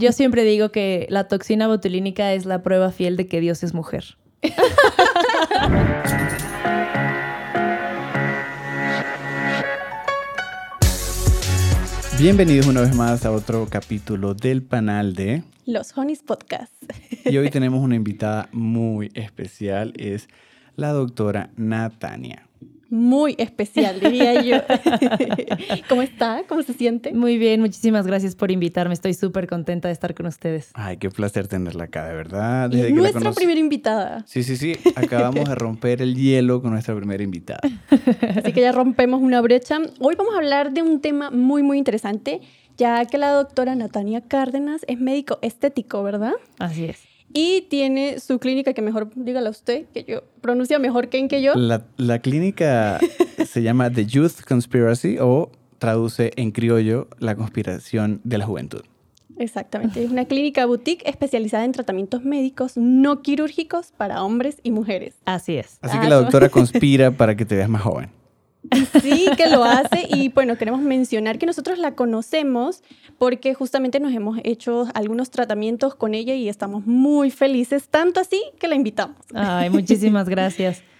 Yo siempre digo que la toxina botulínica es la prueba fiel de que Dios es mujer. Bienvenidos una vez más a otro capítulo del panel de Los Honeys Podcast. Y hoy tenemos una invitada muy especial, es la doctora Natania muy especial, diría yo. ¿Cómo está? ¿Cómo se siente? Muy bien, muchísimas gracias por invitarme. Estoy súper contenta de estar con ustedes. Ay, qué placer tenerla acá, de verdad. nuestra primera invitada. Sí, sí, sí. Acabamos de romper el hielo con nuestra primera invitada. Así que ya rompemos una brecha. Hoy vamos a hablar de un tema muy, muy interesante, ya que la doctora Natania Cárdenas es médico estético, ¿verdad? Así es y tiene su clínica, que mejor dígala usted, que yo pronuncia mejor que en que yo. La, la clínica se llama The Youth Conspiracy o traduce en criollo la conspiración de la juventud. Exactamente, es una clínica boutique especializada en tratamientos médicos no quirúrgicos para hombres y mujeres. Así es. Así que ah, la doctora conspira para que te veas más joven. Sí, que lo hace y bueno, queremos mencionar que nosotros la conocemos porque justamente nos hemos hecho algunos tratamientos con ella y estamos muy felices, tanto así que la invitamos. Ay, muchísimas gracias.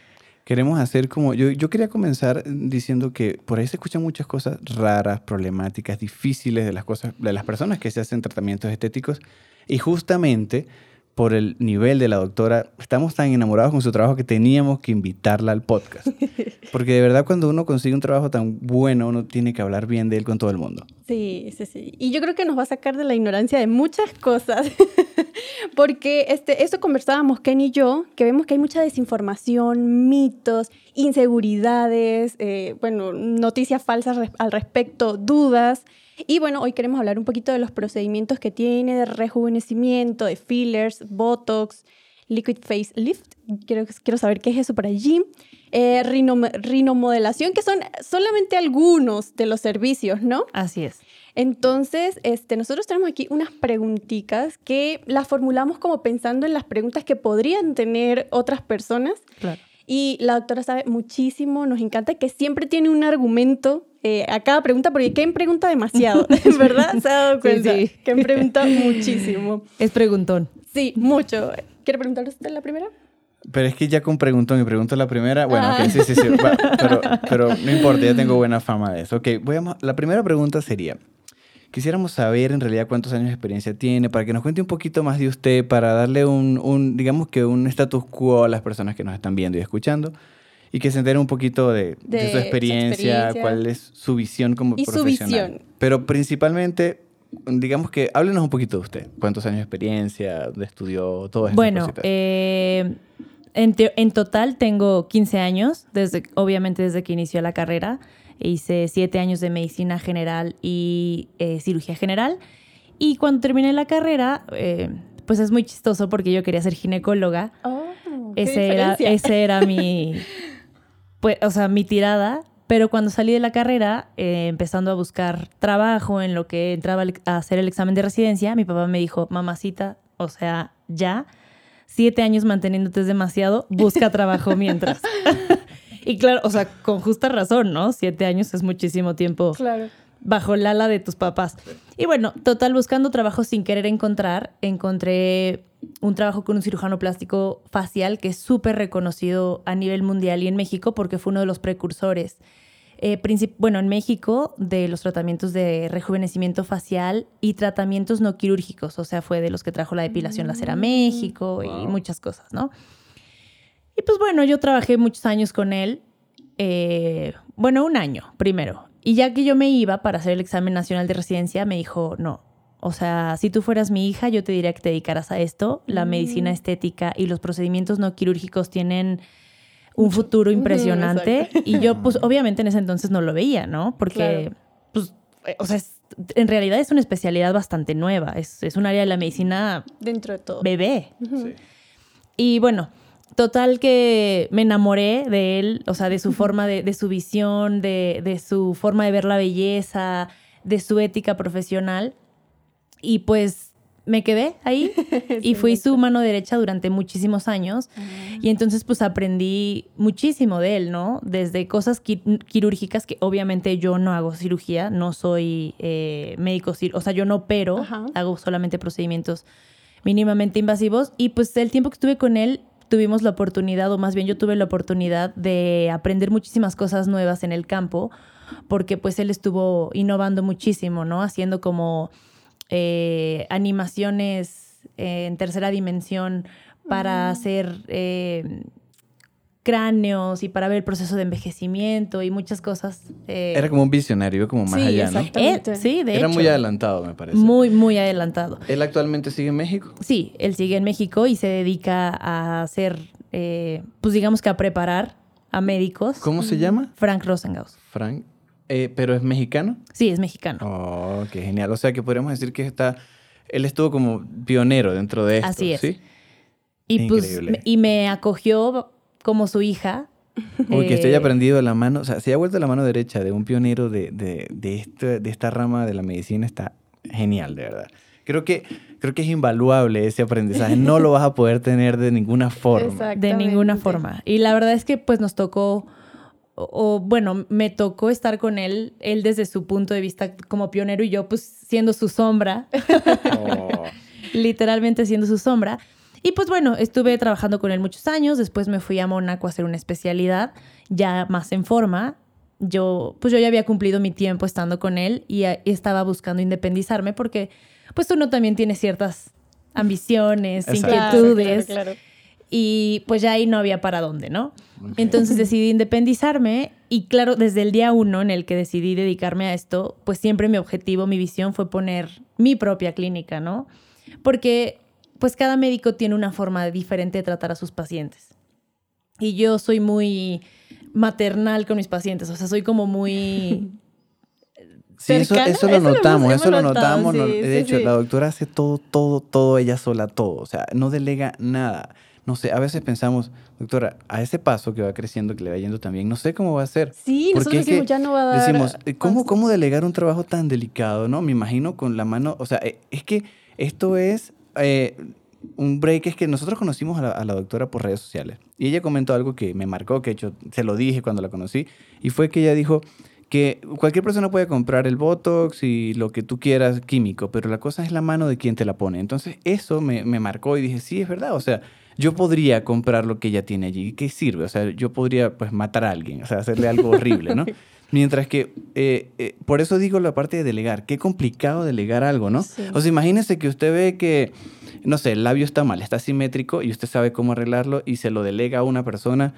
Queremos hacer como, yo, yo quería comenzar diciendo que por ahí se escuchan muchas cosas raras, problemáticas, difíciles de las cosas, de las personas que se hacen tratamientos estéticos y justamente por el nivel de la doctora, estamos tan enamorados con su trabajo que teníamos que invitarla al podcast. Porque de verdad cuando uno consigue un trabajo tan bueno, uno tiene que hablar bien de él con todo el mundo. Sí, sí, sí. Y yo creo que nos va a sacar de la ignorancia de muchas cosas. Porque este, eso conversábamos Ken y yo, que vemos que hay mucha desinformación, mitos, inseguridades, eh, bueno, noticias falsas al respecto, dudas. Y bueno, hoy queremos hablar un poquito de los procedimientos que tiene de rejuvenecimiento, de fillers, botox, liquid face lift. Quiero, quiero saber qué es eso por allí. Eh, rinomodelación, que son solamente algunos de los servicios, ¿no? Así es. Entonces, este, nosotros tenemos aquí unas preguntitas que las formulamos como pensando en las preguntas que podrían tener otras personas. Claro. Y la doctora sabe muchísimo, nos encanta que siempre tiene un argumento eh, a cada pregunta, porque Ken pregunta demasiado, ¿verdad? ¿Se ha dado cuenta? Sí, Ken pregunta muchísimo. Es preguntón. Sí, mucho. ¿Quiere preguntar usted la primera? Pero es que ya con preguntón y pregunto la primera, bueno, ah. sí, sí, sí, pero, pero, no importa, ya tengo buena fama de eso. Ok, voy a, la primera pregunta sería, quisiéramos saber en realidad cuántos años de experiencia tiene, para que nos cuente un poquito más de usted, para darle un, un digamos que un status quo a las personas que nos están viendo y escuchando, y que se enteren un poquito de, su, experiencia, cuál es su visión como y profesional. Su visión. Pero principalmente, digamos que háblenos un poquito de usted. ¿Cuántos años de experiencia? ¿Dónde estudió? Todo eso. Bueno, eh, en, en, total tengo 15 años, desde, obviamente desde que inició la carrera. Hice siete años de medicina general y eh, cirugía general. Y cuando terminé la carrera, eh, pues es muy chistoso porque yo quería ser ginecóloga. Oh, ese, era, ese era mi, pues, o sea, mi tirada. Pero cuando salí de la carrera, eh, empezando a buscar trabajo en lo que entraba a hacer el examen de residencia, mi papá me dijo, mamacita, o sea, ya, siete años manteniéndote es demasiado, busca trabajo mientras. Y claro, o sea, con justa razón, ¿no? Siete años es muchísimo tiempo. Claro. Bajo el ala de tus papás. Y bueno, total, buscando trabajo sin querer encontrar, encontré un trabajo con un cirujano plástico facial que es súper reconocido a nivel mundial y en México porque fue uno de los precursores. Eh, bueno, en México, de los tratamientos de rejuvenecimiento facial y tratamientos no quirúrgicos, o sea, fue de los que trajo la depilación láser a mm, México y muchas cosas, ¿no? Y pues bueno, yo trabajé muchos años con él. Eh, bueno, un año primero. Y ya que yo me iba para hacer el examen nacional de residencia, me dijo, no, o sea, si tú fueras mi hija, yo te diría que te dedicaras a esto. La mm. medicina estética y los procedimientos no quirúrgicos tienen un futuro impresionante. y yo, pues, obviamente en ese entonces no lo veía, ¿no? Porque, pues, eh, o sea, en realidad es una especialidad bastante nueva. Es, un área de la medicina. Dentro de todo. Bebé. Y bueno, Total que me enamoré de él, o sea, de su forma, de, su visión, de, su forma de ver la belleza, de su ética profesional. Y pues me quedé ahí y fui su mano derecha durante muchísimos años. Y entonces pues aprendí muchísimo de él, ¿no? Desde cosas qui- quirúrgicas, que obviamente yo no hago cirugía, no soy eh, médico, o sea, yo no opero, Ajá. hago solamente procedimientos mínimamente invasivos. Y pues el tiempo que estuve con él, tuvimos la oportunidad, o más bien yo tuve la oportunidad de aprender muchísimas cosas nuevas en el campo, porque pues él estuvo innovando muchísimo, ¿no? Haciendo como eh, animaciones eh, en tercera dimensión para hacer eh, cráneos y para ver el proceso de envejecimiento y muchas cosas. eh, Era como un visionario, como más Sí, allá, ¿no? eh, sí, de Era hecho. muy adelantado, me parece. Muy, muy adelantado. ¿Él actualmente sigue en México? Sí, él sigue en México y se dedica a hacer, eh, pues digamos que a preparar a médicos. ¿Cómo se llama? Frank Rosengaus. Frank. Eh, ¿Pero es mexicano? Sí, es mexicano. Oh, qué genial. O sea que podríamos decir que está... Él estuvo como pionero dentro de esto, Así es. ¿sí? y pues increíble. y me acogió como su hija. Uy, que estoy Eh, aprendido la mano, o sea, se ha vuelto la mano derecha de un pionero de, de, de, este- de esta rama de la medicina, está genial, de verdad. Creo que, creo que es invaluable ese aprendizaje, no lo vas a poder tener de ninguna forma. De ninguna forma. Y la verdad es que pues nos tocó, o, o, bueno, me tocó estar con él, él desde su punto de vista como pionero y yo pues siendo su sombra, Oh. literalmente siendo su sombra. Y pues bueno, estuve trabajando con él muchos años, después me fui a Mónaco a hacer una especialidad, ya más en forma. Yo, pues yo ya había cumplido mi tiempo estando con él y, eh, y estaba buscando independizarme porque pues uno también tiene ciertas ambiciones, Exacto. inquietudes. Claro, claro, Y pues ya ahí no había para dónde, ¿no? Entonces decidí independizarme y claro, desde el día uno en el que decidí dedicarme a esto, pues siempre mi objetivo, mi visión fue poner mi propia clínica, ¿no? Porque pues cada médico tiene una forma diferente de tratar a sus pacientes. Y yo soy muy maternal con mis pacientes, o sea, soy como muy... Sí, eso, eso lo Eso notamos, eso lo notamos. no- sí, de sí, hecho, sí. la doctora hace todo, todo, todo ella sola, todo. O sea, no delega nada. No sé, a veces pensamos, doctora, a ese paso que va creciendo, que le va yendo también, no sé cómo va a ser. Sí, Porque nosotros decimos, ya no va a dar. Decimos, eh, ¿cómo. ¿cómo delegar un trabajo tan delicado? ¿no? Me imagino con la mano, o sea, eh, es que esto es eh, un break, es que nosotros conocimos a la, doctora por redes sociales y ella comentó algo que me marcó, que hecho se lo dije cuando la conocí, y fue que ella dijo que cualquier persona puede comprar el Botox y lo que tú quieras químico, pero la cosa es la mano de quien te la pone. Entonces eso me, me marcó y dije, sí, es verdad, o sea, yo podría comprar lo que ella tiene allí. ¿Qué sirve? O sea, yo podría pues matar a alguien, o sea, hacerle algo horrible, ¿no? Mientras que, eh, eh, por eso digo la parte de delegar, qué complicado delegar algo, ¿no? Sí. O sea, imagínese que usted ve que, no sé, el labio está mal, está asimétrico y usted sabe cómo arreglarlo y se lo delega a una persona,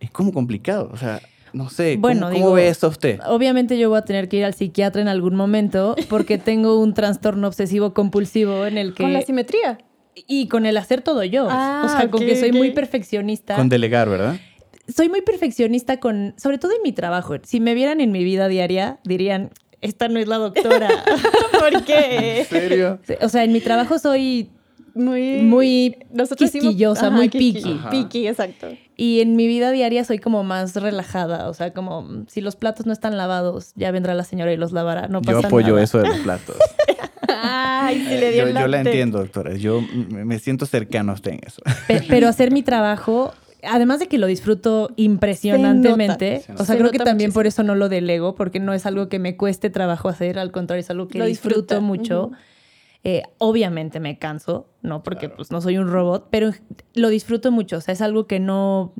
es como complicado, o sea, no sé, ¿cómo, Bueno, cómo digo, ve eso usted? Obviamente yo voy a tener que ir al psiquiatra en algún momento porque tengo un trastorno obsesivo compulsivo en el que... Con la simetría. Y con el hacer todo yo. Ah, o sea, con ok, que soy muy perfeccionista. Con delegar, ¿verdad? Soy muy perfeccionista con, sobre todo en mi trabajo. Si me vieran en mi vida diaria, dirían, esta no es la doctora. ¿Por qué? serio? o sea, en mi trabajo soy Muy. muy Nosotros decimos- quisquillosa, Ajá, muy. Ajá. Picky, exacto. Y en mi vida diaria soy como más relajada. O sea, como mm, si los platos no están lavados, ya vendrá la señora y los lavará. No Yo pasa apoyo nada. eso de los platos. Ay, sí le dio yo, yo la entiendo, doctora. Yo me siento cercano a usted en eso. Pe- pero hacer mi trabajo, además de que lo disfruto impresionantemente, Se nota. o sea, Se creo que también por eso no lo delego, porque no es algo que me cueste trabajo hacer, al contrario, es algo que Lo disfruto disfruta, mucho. Eh, obviamente me canso, ¿no? Porque pues no soy un robot, pero lo disfruto mucho, o sea, es algo que no...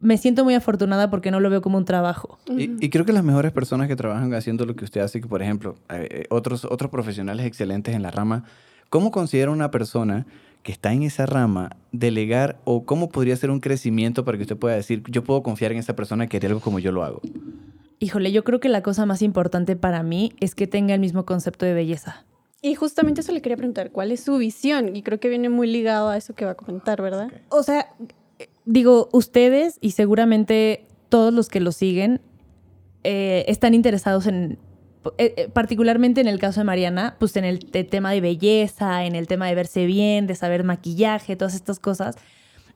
Me siento muy afortunada porque no lo veo como un trabajo. Y, y creo que las mejores personas que trabajan haciendo lo que usted hace, que por ejemplo, eh, eh, otros, otros profesionales excelentes en la rama, ¿cómo considera una persona que está en esa rama delegar o cómo podría ser un crecimiento para que usted pueda decir, yo puedo confiar en esa persona que haría algo como yo lo hago? Híjole, yo creo que la cosa más importante para mí es que tenga el mismo concepto de belleza. Y justamente eso le quería preguntar, ¿cuál es su visión? Y creo que viene muy ligado a eso que va a comentar, ¿verdad? O sea, digo, ustedes y seguramente todos los que lo siguen eh, están interesados en, particularmente en el caso de Mariana, pues en el te- tema de belleza, en el tema de verse bien, de saber maquillaje, todas estas cosas.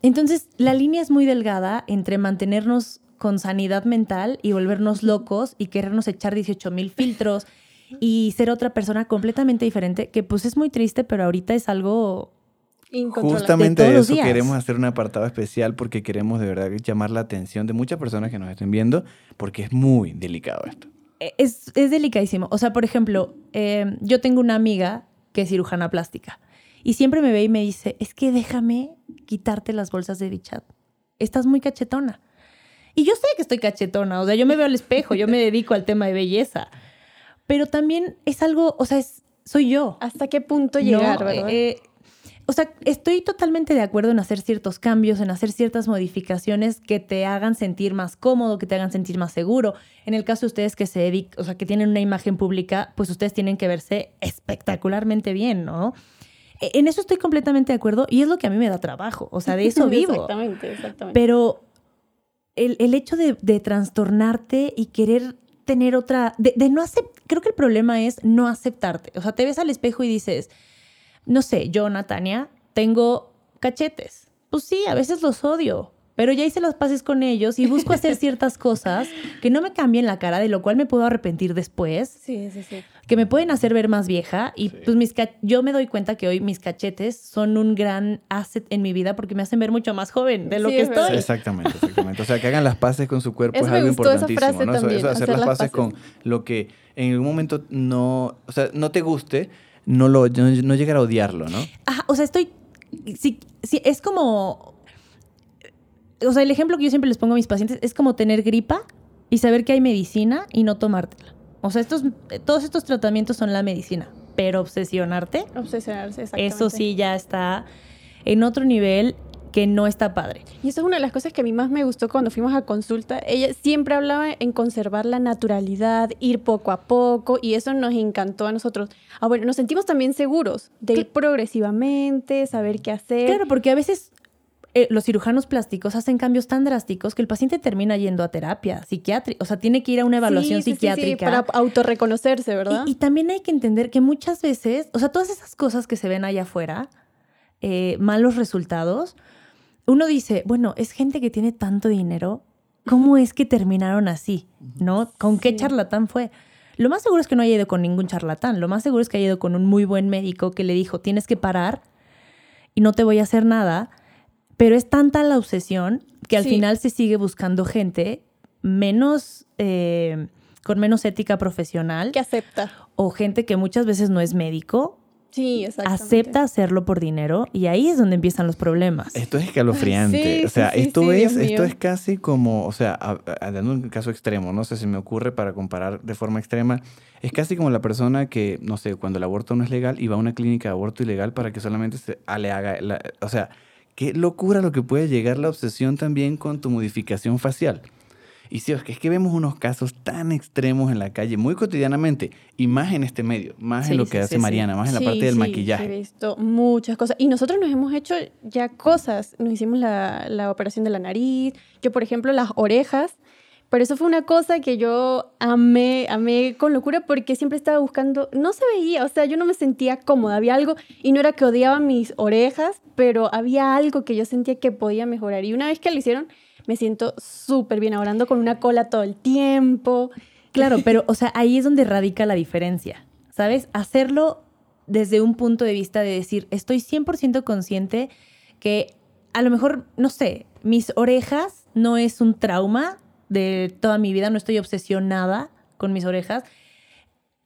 Entonces, la línea es muy delgada entre mantenernos con sanidad mental y volvernos locos y querernos echar 18 mil filtros y ser otra persona completamente diferente, que pues es muy triste, pero ahorita es algo. Justamente De eso queremos hacer un apartado especial porque queremos de verdad llamar la atención de muchas personas que nos estén viendo porque es muy delicado esto. Eh, es, es delicadísimo. O sea, por ejemplo, eh, yo tengo una amiga que es cirujana plástica y siempre me ve y me dice, es que déjame quitarte las bolsas de bichat. Estás muy cachetona. Y yo sé que estoy cachetona, o sea, yo me veo al espejo, yo me dedico al tema de belleza. Pero también es algo, o sea, es, soy yo. ¿Hasta qué punto ¿no? llegar, verdad? Eh, o sea, estoy totalmente de acuerdo en hacer ciertos cambios, en hacer ciertas modificaciones que te hagan sentir más cómodo, que te hagan sentir más seguro. En el caso de ustedes que se dedican, o sea, que tienen una imagen pública, pues ustedes tienen que verse espectacularmente bien, ¿no? E- En eso estoy completamente de acuerdo y es lo que a mí me da trabajo, o sea, de eso vivo. Exactamente, exactamente. Pero el, el hecho de, de trastornarte y querer tener otra, de, de no aceptar, creo que el problema es no aceptarte. O sea, te ves al espejo y dices, no sé, yo, Natania, tengo cachetes. Pues sí, a veces los odio, pero ya hice las paces con ellos y busco hacer ciertas cosas que no me cambien la cara, de lo cual me puedo arrepentir después, sí, sí, sí. que me pueden hacer ver más vieja y pues mis yo me doy cuenta que hoy mis cachetes son un gran asset en mi vida porque me hacen ver mucho más joven de lo Sí, que es verdad. estoy. Exactamente, exactamente. O sea, que hagan las paces con su cuerpo Eso es algo importantísimo, frase ¿no? También, eso, hacer, hacer las las paces con lo que en algún momento no, o sea, no te guste, no lo no, no llegar a odiarlo, ¿no? Ajá, o sea, estoy. Sí, sí, es como. O sea, el ejemplo que yo siempre les pongo a mis pacientes es como tener gripa y saber que hay medicina y no tomártela. O sea, estos, todos estos tratamientos son la medicina, pero obsesionarte, Obsesionarse, exactamente. eso sí ya está en otro nivel que no está padre. Y eso es una de las cosas que a mí más me gustó cuando fuimos a consulta. Ella siempre hablaba en conservar la naturalidad, ir poco a poco, y eso nos encantó a nosotros. Ah, bueno, nos sentimos también seguros de ir progresivamente, saber qué hacer. Claro, porque a veces eh, los cirujanos plásticos hacen cambios tan drásticos que el paciente termina yendo a terapia psiquiátrica. O sea, tiene que ir a una evaluación Sí, sí, psiquiátrica. para autorreconocerse, ¿verdad? Y, y también hay que entender que muchas veces, o sea, todas esas cosas que se ven allá afuera, eh, malos resultados, uno dice, bueno, es gente que tiene tanto dinero, ¿cómo es que terminaron así? ¿No? ¿Con qué Sí. charlatán fue? Lo más seguro es que no haya ido con ningún charlatán, lo más seguro es que haya ido con un muy buen médico que le dijo, tienes que parar y no te voy a hacer nada, pero es tanta la obsesión que al Sí. final se sigue buscando gente menos, eh, con menos ética profesional que acepta. o gente que muchas veces no es médico, Sí, acepta hacerlo por dinero y ahí es donde empiezan los problemas. Esto es escalofriante. Sí, o sea, sí, esto sí, es, esto es casi como, o sea, dando un caso extremo, no sé si me ocurre para comparar de forma extrema, es casi como la persona que, no sé, cuando el aborto no es legal y va a una clínica de aborto ilegal para que solamente se ah, le haga, la- o sea, qué locura lo que puede llegar la obsesión también con tu modificación facial. Y sí, es que, es que vemos unos casos tan extremos en la calle, muy cotidianamente, y más en este medio, más Sí, en lo que sí, hace sí. Mariana, más en la parte del maquillaje. He visto muchas cosas. Y nosotros nos hemos hecho ya cosas. Nos hicimos la, la operación de la nariz. Yo, por ejemplo, las orejas. Pero eso fue una cosa que yo amé, amé con locura porque siempre estaba buscando, no se veía, o sea, yo no me sentía cómoda, había algo, y no era que odiaba mis orejas, pero había algo que yo sentía que podía mejorar. Y una vez que lo hicieron, me siento súper bien, ahora con una cola todo el tiempo. Claro, pero o sea, ahí es donde radica la diferencia, ¿sabes? Hacerlo desde un punto de vista de decir, estoy 100% consciente que a lo mejor, no sé, mis orejas no es un trauma de toda mi vida, no estoy obsesionada con mis orejas.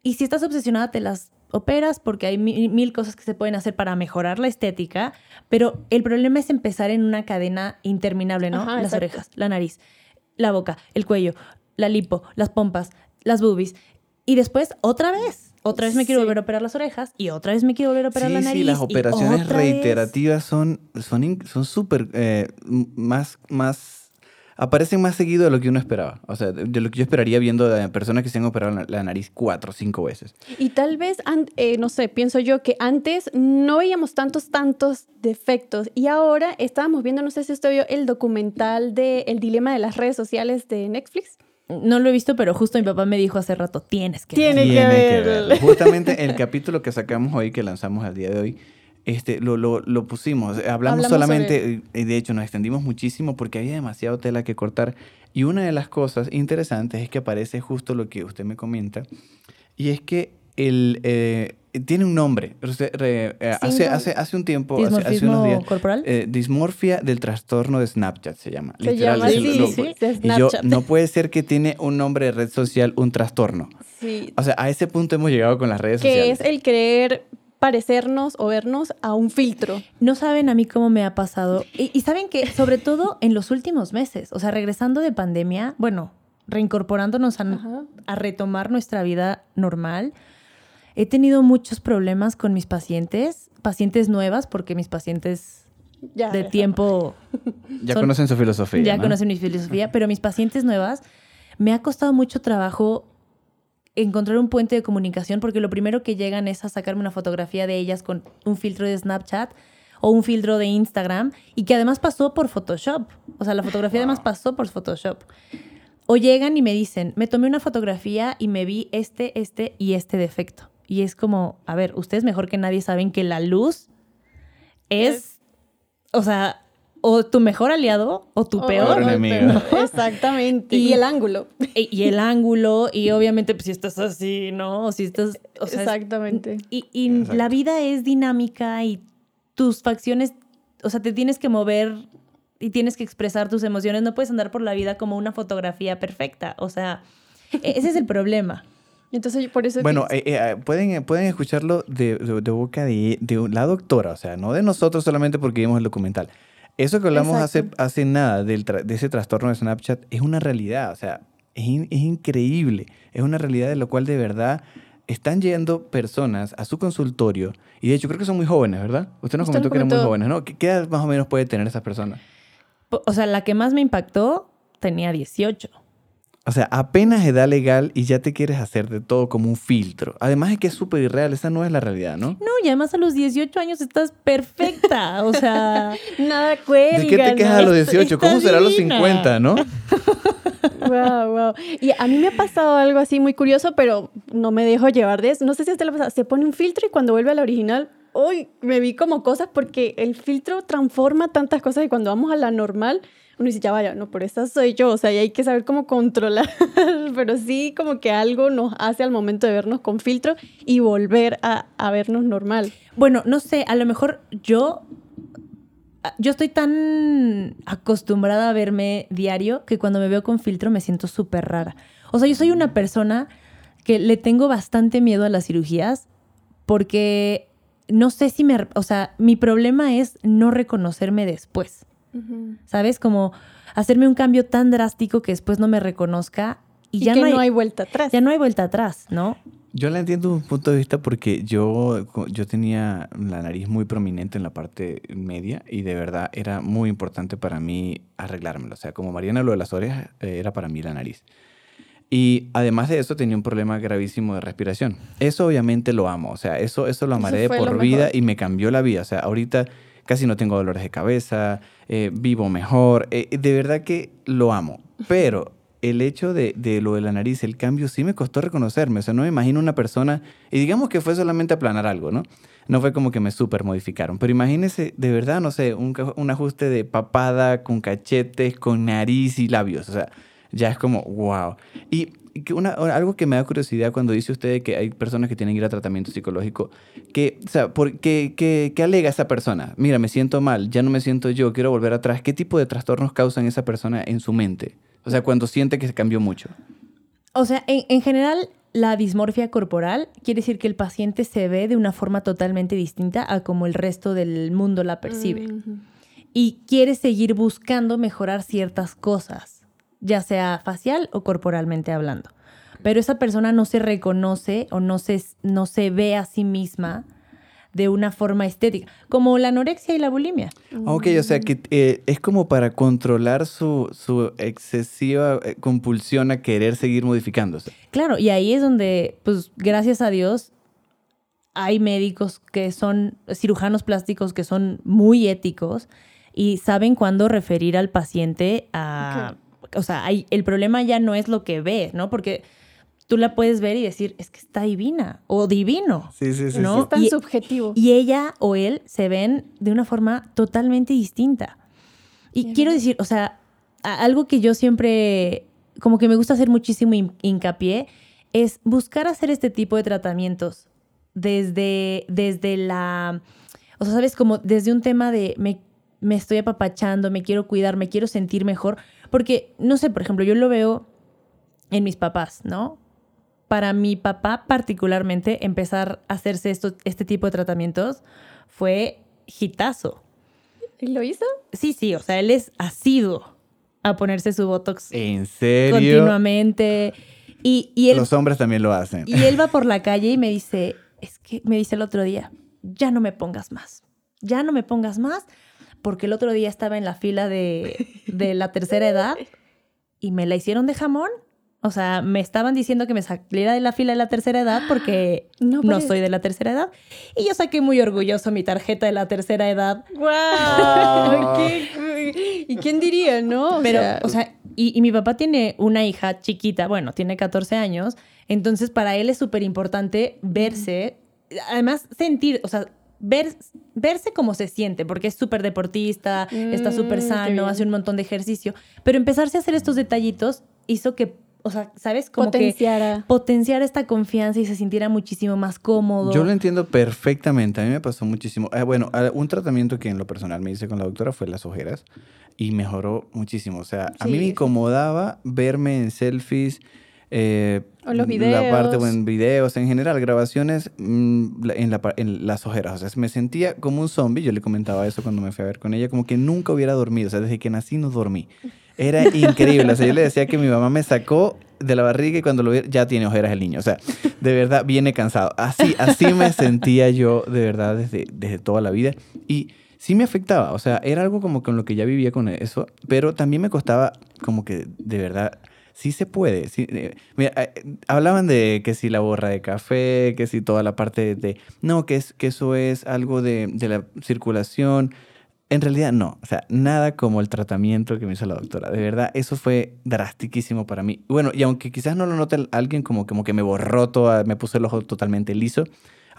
Y si estás obsesionada, te las operas porque hay mi- mil cosas que se pueden hacer para mejorar la estética, pero el problema es empezar en una cadena interminable, ¿no? Ajá, las exacto. orejas, la nariz, la boca, el cuello, la lipo, las pompas, las boobies. Y después, otra vez. Otra vez me quiero Sí. volver a operar las orejas y otra vez me quiero volver a operar sí, la nariz. Sí, las y operaciones vez. reiterativas son son son súper eh, más más aparecen más seguido de lo que uno esperaba. O sea, de, de lo que yo esperaría viendo a personas que se han operado la, la nariz cuatro o cinco veces. Y tal vez, eh, no sé, pienso yo que antes no veíamos tantos, tantos defectos y ahora estábamos viendo, no sé si usted vio el documental de El dilema de las redes sociales de Netflix. No lo he visto, pero justo mi papá me dijo hace rato, tienes que Tiene verlo". que verlo. Justamente el capítulo que sacamos hoy, que lanzamos al día de hoy, este, lo, lo, lo pusimos. Hablamos, Hablamos solamente, y de hecho nos extendimos muchísimo porque había demasiado tela que cortar. Y una de las cosas interesantes es que aparece justo lo que usted me comenta. Y es que el, eh, tiene un nombre. Re- re- eh, hace, hace, hace un tiempo, hace, hace ¿Dismorfismo unos días, corporal? eh, dismorfia del trastorno de Snapchat se llama. Se Literal, llama así, lo- sí, lo- de Y yo, no puede ser que tiene un nombre de red social, un trastorno. Sí. O sea, a ese punto hemos llegado con las redes Que sociales. es el querer parecernos o vernos a un filtro. No saben a mí cómo me ha pasado. Y, y saben que, sobre todo en los últimos meses, o sea, regresando de pandemia, bueno, reincorporándonos a, retomar nuestra vida normal, he tenido muchos problemas con mis pacientes, pacientes nuevas, porque mis pacientes Ya, de ya. tiempo Ya son- conocen su filosofía. ya ¿no? conocen mi filosofía, pero mis pacientes nuevas me ha costado mucho trabajo encontrar un puente de comunicación porque lo primero que llegan es a sacarme una fotografía de ellas con un filtro de Snapchat o un filtro de Instagram y que además pasó por Photoshop. O sea, la fotografía además pasó por Photoshop. O llegan y me dicen, me tomé una fotografía y me vi este, este y este defecto. Y es como, a ver, ustedes mejor que nadie saben que la luz es, o sea, o tu mejor aliado o tu peor. Enemigo. Exactamente. Y- Y, el ángulo. Y, y el ángulo, y obviamente, pues si estás así, ¿no? O si estás. O sea, es- Exactamente. y y Exacto. la vida es dinámica y tus facciones, o sea, te tienes que mover y tienes que expresar tus emociones. No puedes andar por la vida como una fotografía perfecta. O sea, e- ese es el problema. Entonces, por eso. Bueno, eh, eh, pueden, eh, pueden escucharlo de, de- de boca de, de la doctora, o sea, no de nosotros solamente porque vimos el documental. Eso que hablamos hace, hace nada del de ese trastorno de Snapchat es una realidad, o sea, es, in- es increíble. Es una realidad de lo cual de verdad están yendo personas a su consultorio y de hecho creo que son muy jóvenes, ¿verdad? Usted nos Usted nos comentó que eran muy comentó. jóvenes, ¿no? ¿Qué, edad más o menos puede tener esas personas? O sea, la que más me impactó tenía 18. O sea, apenas edad legal y ya te quieres hacer de todo como un filtro. Además es que es súper irreal, esa no es la realidad, ¿no? No, y además a los 18 años estás perfecta. O sea, Nada cuelga. ¿De qué te quejas a los 18? ¿Cómo será a los divina. 50, no? Wow, wow. Y a mí me ha pasado algo así muy curioso, pero no me dejo llevar de eso. No sé si a usted le pasa. Se pone un filtro y cuando vuelve a la original, uy, me vi como cosas porque el filtro transforma tantas cosas y cuando vamos a la normal, uno dice, ya vaya, no, por esa soy yo. O sea, y hay que saber cómo controlar. pero sí, como que algo nos hace al momento de vernos con filtro y volver a, a vernos normal. Bueno, no sé, a lo mejor yo. Yo estoy tan acostumbrada a verme diario que cuando me veo con filtro me siento súper rara. O sea, yo soy una persona que le tengo bastante miedo a las cirugías porque no sé si me... O sea, mi problema es no reconocerme después. ¿Sabes? Como hacerme un cambio tan drástico que después no me reconozca y, Y, ya que no hay, vuelta atrás. ya no hay vuelta atrás, ¿no? Yo la entiendo de un punto de vista porque yo, yo tenía la nariz muy prominente en la parte media y de verdad era muy importante para mí arreglármelo. O sea, como Mariana lo de las orejas eh, era para mí la nariz. Y además de eso tenía un problema gravísimo de respiración. Eso obviamente lo amo. O sea, eso, eso lo Eso amaré de fue lo por vida y me cambió la vida. O sea, ahorita casi no tengo dolores de cabeza, eh, vivo mejor. eh, de verdad que lo amo. Pero el hecho de, de lo de la nariz, el cambio, sí me costó reconocerme. O sea, no me imagino una persona, y digamos que fue solamente aplanar algo, ¿no? No fue como que me super modificaron. Pero imagínese, de verdad, no sé, un, un ajuste de papada con cachetes, con nariz y labios. O sea, ya es como, wow. Y que una, algo que me da curiosidad cuando dice usted que hay personas que tienen que ir a tratamiento psicológico, que, o sea, ¿por qué, qué- qué alega esa persona? Mira, me siento mal, ya no me siento yo, quiero volver atrás. ¿Qué tipo de trastornos causan esa persona en su mente? O sea, cuando siente que se cambió mucho. O sea, en, en general, la dismorfia corporal quiere decir que el paciente se ve de una forma totalmente distinta a como el resto del mundo la percibe. Y quiere seguir buscando mejorar ciertas cosas, ya sea facial o corporalmente hablando. Pero esa persona no se reconoce o no se, no se ve a sí misma de una forma estética, como la anorexia y la bulimia. Ok, o sea, que eh, es como para controlar su, su excesiva eh, compulsión a querer seguir modificándose. Claro, y ahí es donde, pues, gracias a Dios, hay médicos que son cirujanos plásticos que son muy éticos y saben cuándo referir al paciente a... O sea, hay- el problema ya no es lo que ve, ¿no? Porque tú la puedes ver y decir, es que está divina o divino. Sí, sí, sí. ¿No? Es tan Y- subjetivo. Y ella o él se ven de una forma totalmente distinta. Y quiero decir, o sea, algo que yo siempre, como que me gusta hacer muchísimo hin- hincapié, es buscar hacer este tipo de tratamientos desde, desde la, o sea, sabes, como desde un tema de me, me estoy apapachando, me quiero cuidar, me quiero sentir mejor, porque, no sé, por ejemplo, yo lo veo en mis papás, ¿no? Para mi papá particularmente, empezar a hacerse esto, este tipo de tratamientos fue hitazo. ¿Y lo hizo? Sí, sí, o sea, él es asiduo a ponerse su Botox ¿En serio? continuamente. Y, y él, Los hombres también lo hacen. y él va por la calle y me dice, es que me dice el otro día, ya no me pongas más, ya no me pongas más, porque el otro día estaba en la fila de, de la tercera edad y me la hicieron de jamón. O sea, me estaban diciendo que me saliera de la fila de la tercera edad porque No, no soy de la tercera edad. Y yo saqué muy orgulloso mi tarjeta de la tercera edad. ¡Guau! ¿Qué- ¿Y quién diría, no? O Pero, sea, o sea, y, y mi papá tiene una hija chiquita, bueno, tiene 14 años, entonces para él es súper importante verse, además sentir, o sea, ver, verse como se siente, porque es súper deportista, está Mm, súper sano, hace un montón de ejercicio, pero empezarse a hacer estos detallitos hizo que, o sea, ¿sabes? Como que potenciara. potenciar esta confianza y se sintiera muchísimo más cómodo. Yo lo entiendo perfectamente. A mí me pasó muchísimo. Eh, bueno, un tratamiento que en lo personal me hice con la doctora fue las ojeras y mejoró muchísimo. O sea, a mí me incomodaba verme en selfies. Eh, O los La parte, videos. en videos, en general, grabaciones mm, la- en, la en las ojeras. O sea, me sentía como un zombie. Yo le comentaba eso cuando me fui a ver con ella, como que nunca hubiera dormido. O sea, desde que nací no dormí. Era increíble. O sea, yo le decía que mi mamá me sacó de la barriga y cuando lo vi, ya tiene ojeras el niño. O sea, de verdad, viene cansado. Así, así me sentía yo, de verdad, desde, desde toda la vida. Y sí me afectaba. O sea, era algo como con lo que ya vivía con eso, pero también me costaba como que, de verdad, sí se puede. sí, eh, mira, eh, hablaban de que si la borra de café, que si toda la parte de... No, que, es, que eso es algo de, la circulación. En realidad no, o sea, nada como el tratamiento que me hizo la doctora. De verdad, eso fue drastiquísimo para mí. Bueno, y aunque quizás no lo note alguien como, como que me borró toda, me puso el ojo totalmente liso,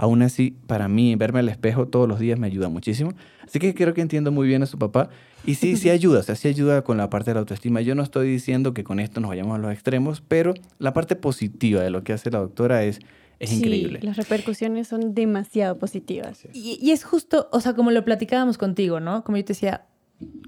aún así, para mí, verme al espejo todos los días me ayuda muchísimo. Así que creo que entiendo muy bien a su papá. Y sí, sí ayuda, o sea, sí ayuda con la parte de la autoestima. Yo no estoy diciendo que con esto nos vayamos a los extremos, pero la parte positiva de lo que hace la doctora es, es Sí, increíble. las repercusiones son demasiado positivas. Y, y es justo, o sea, como lo platicábamos contigo, ¿no? Como yo te decía,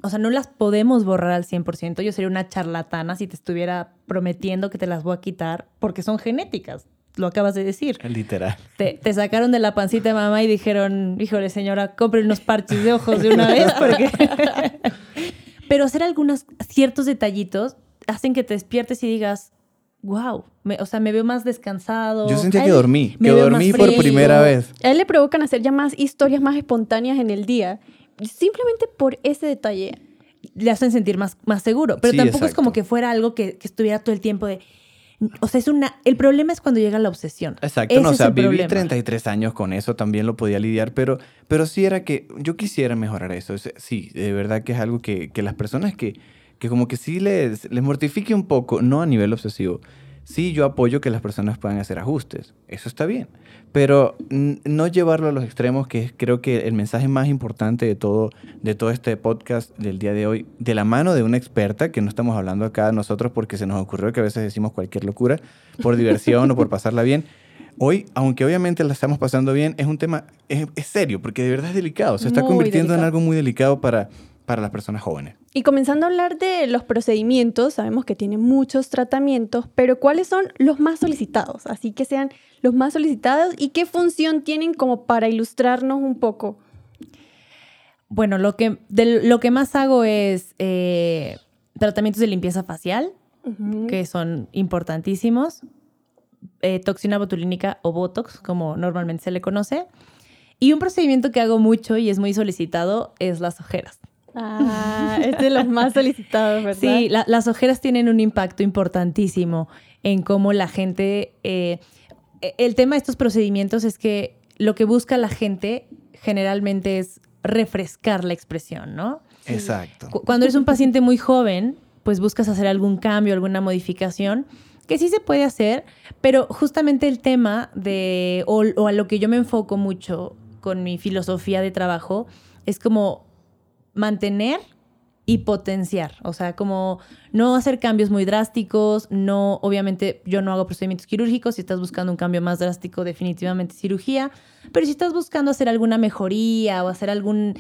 o sea, no las podemos borrar al 100%. Yo sería una charlatana si te estuviera prometiendo que te las voy a quitar porque son genéticas. Lo acabas de decir. Literal. Te, te sacaron de la pancita de mamá y dijeron, híjole señora, compre unos parches de ojos de una vez porque... Pero hacer algunos ciertos detallitos hacen que te despiertes y digas, wow, o sea, me veo más descansado. Yo sentía que dormí, que dormí por primera vez. A él le provocan hacer ya más historias más espontáneas en el día. Simplemente por ese detalle. le hacen sentir más, más seguro. Pero Sí, tampoco es como que fuera algo que, que estuviera todo el tiempo de. O sea, es una. El problema es cuando llega la obsesión. Exacto, no, o sea, viví problema. 33 años con eso, también lo podía lidiar, pero, pero sí era que yo quisiera mejorar eso. es- Sí, de verdad que es algo que, que las personas que, que como que sí les, les mortifique un poco, no a nivel obsesivo. Sí, yo apoyo que las personas puedan hacer ajustes, eso está bien, pero no llevarlo a los extremos, que es creo que el mensaje más importante de todo, de todo este podcast del día de hoy, de la mano de una experta, que no estamos hablando acá nosotros porque se nos ocurrió que a veces decimos cualquier locura, por diversión o por pasarla bien. Hoy, aunque obviamente la estamos pasando bien, es un tema, es, es serio, porque de verdad es delicado. Se está Muy convirtiendo en algo muy delicado para, para las personas jóvenes. Y comenzando a hablar de los procedimientos, sabemos que tiene muchos tratamientos, pero ¿cuáles son los más solicitados? Así que sean los más solicitados y qué función tienen como para ilustrarnos un poco. Bueno, lo que, de, lo que más hago es eh, tratamientos de limpieza facial, que son importantísimos. eh, toxina botulínica o Botox, como normalmente se le conoce. Y un procedimiento que hago mucho y es muy solicitado es las ojeras. Ah, es de los más solicitados, ¿verdad? Sí, la- las ojeras tienen un impacto importantísimo en cómo la gente... eh, el tema de estos procedimientos es que lo que busca la gente generalmente es refrescar la expresión, ¿no? Exacto. Cu- Cuando eres un paciente muy joven, pues buscas hacer algún cambio, alguna modificación, que sí se puede hacer, pero justamente el tema de, o, o a lo que yo me enfoco mucho con mi filosofía de trabajo, es como mantener y potenciar, o sea, como no hacer cambios muy drásticos, no, obviamente yo no hago procedimientos quirúrgicos, si estás buscando un cambio más drástico, definitivamente cirugía, pero si estás buscando hacer alguna mejoría o hacer algún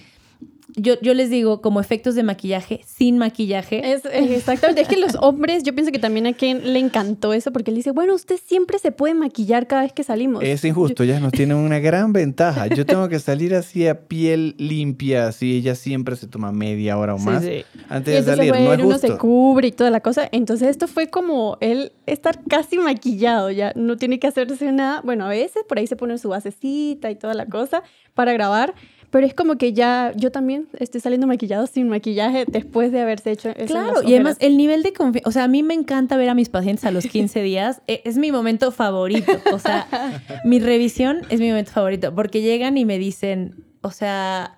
yo, yo les digo, como efectos de maquillaje, sin maquillaje. Es, exactamente. es que los hombres, yo pienso que también a quien le encantó eso, porque él dice, bueno, usted siempre se puede maquillar cada vez que salimos. Es injusto, ellas nos tienen una gran ventaja. Yo tengo que salir así a piel limpia, así ella siempre se toma media hora o más antes de salir. no es uno se cubre y toda la cosa. Entonces esto fue como él estar casi maquillado, ya no tiene que hacerse nada. Bueno, a veces por ahí se pone su basecita y toda la cosa para grabar pero es como que ya yo también estoy saliendo maquillado sin maquillaje después de haberse hecho. Claro, y además el nivel de confianza, o sea, a mí me encanta ver a mis pacientes a los 15 días, e, es mi momento favorito, o sea, mi revisión es mi momento favorito, porque llegan y me dicen, o sea,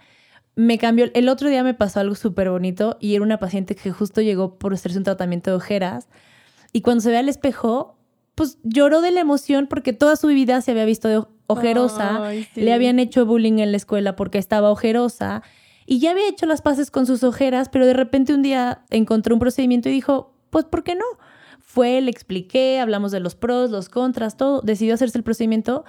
me cambió, el otro día me pasó algo súper bonito y era una paciente que justo llegó por hacerse un tratamiento de ojeras y cuando se ve al espejo, pues lloró de la emoción porque toda su vida se había visto de ojerosa, le habían hecho bullying en la escuela porque estaba ojerosa y ya había hecho las paces con sus ojeras, pero de repente un día encontró un procedimiento y dijo, pues ¿por qué no? Fue, le expliqué, hablamos de los pros, los contras, todo, decidió hacerse el procedimiento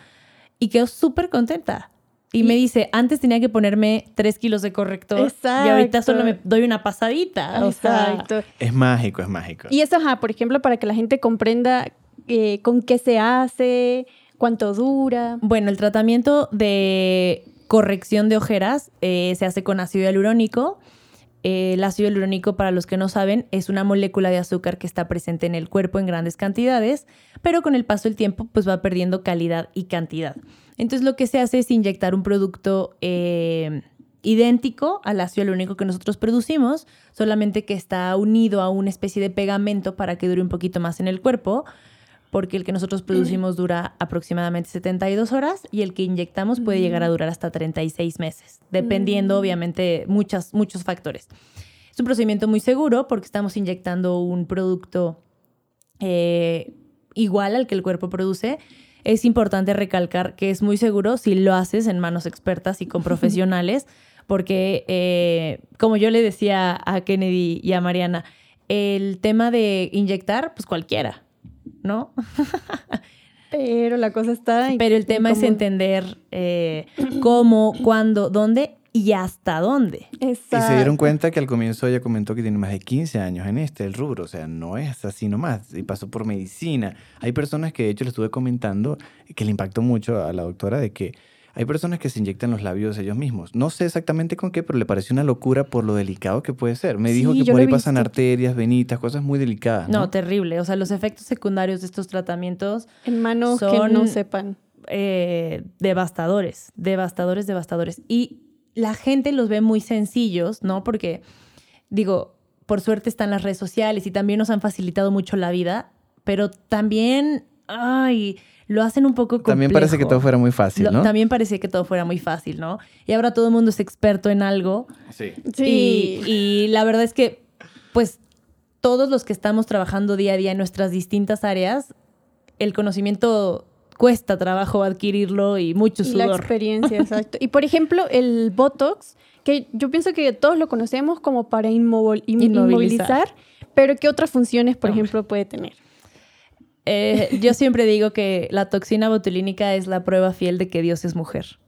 y quedó súper contenta. Y, me dice, antes tenía que ponerme tres kilos de corrector y ahorita solo me doy una pasadita. Exacto. es mágico, es mágico. Y eso, por ejemplo, para que la gente comprenda eh, con qué se hace, ¿Cuánto dura? Bueno, el tratamiento de corrección de ojeras eh, se hace con ácido hialurónico. Eh, el ácido hialurónico, para los que no saben, es una molécula de azúcar que está presente en el cuerpo en grandes cantidades, pero con el paso del tiempo pues va perdiendo calidad y cantidad. Entonces lo que se hace es inyectar un producto eh, idéntico al ácido hialurónico que nosotros producimos, solamente que está unido a una especie de pegamento para que dure un poquito más en el cuerpo porque el que nosotros producimos dura aproximadamente 72 horas y el que inyectamos puede llegar a durar hasta 36 meses, dependiendo obviamente muchas, muchos factores. Es un procedimiento muy seguro porque estamos inyectando un producto eh, igual al que el cuerpo produce. Es importante recalcar que es muy seguro si lo haces en manos expertas y con profesionales, porque eh, como yo le decía a Kennedy y a Mariana, el tema de inyectar, pues cualquiera. ¿No? Pero la cosa está... Pero el tema es entender eh, cómo, cuándo, dónde y hasta dónde. Exacto. Y se dieron cuenta que al comienzo ella comentó que tiene más de 15 años en este, el rubro, o sea, no es así nomás, y pasó por medicina. Hay personas que de hecho le estuve comentando que le impactó mucho a la doctora de que hay personas que se inyectan los labios ellos mismos. No sé exactamente con qué, pero le pareció una locura por lo delicado que puede ser. Me dijo que por ahí pasan arterias, venitas, cosas muy delicadas. ¿no? terrible. O sea, los efectos secundarios de estos tratamientos. En manos que no sepan. Eh, devastadores, devastadores, devastadores. Y la gente los ve muy sencillos, ¿no? Porque, digo, por suerte están las redes sociales y también nos han facilitado mucho la vida, pero también, ay, lo hacen un poco complejo. También parece que todo fuera muy fácil, ¿no? también parece que todo fuera muy fácil, ¿no? Y ahora todo el mundo es experto en algo. Sí. sí. Y, la verdad es que, pues, todos los que estamos trabajando día a día en nuestras distintas áreas, el conocimiento cuesta trabajo adquirirlo y mucho sudor. Y la experiencia, exacto. Y por ejemplo, el Botox, que yo pienso que todos lo conocemos como para inmovilizar, pero ¿qué otras funciones, por ejemplo, puede tener? Eh, yo siempre digo que la toxina botulínica es la prueba fiel de que Dios es mujer.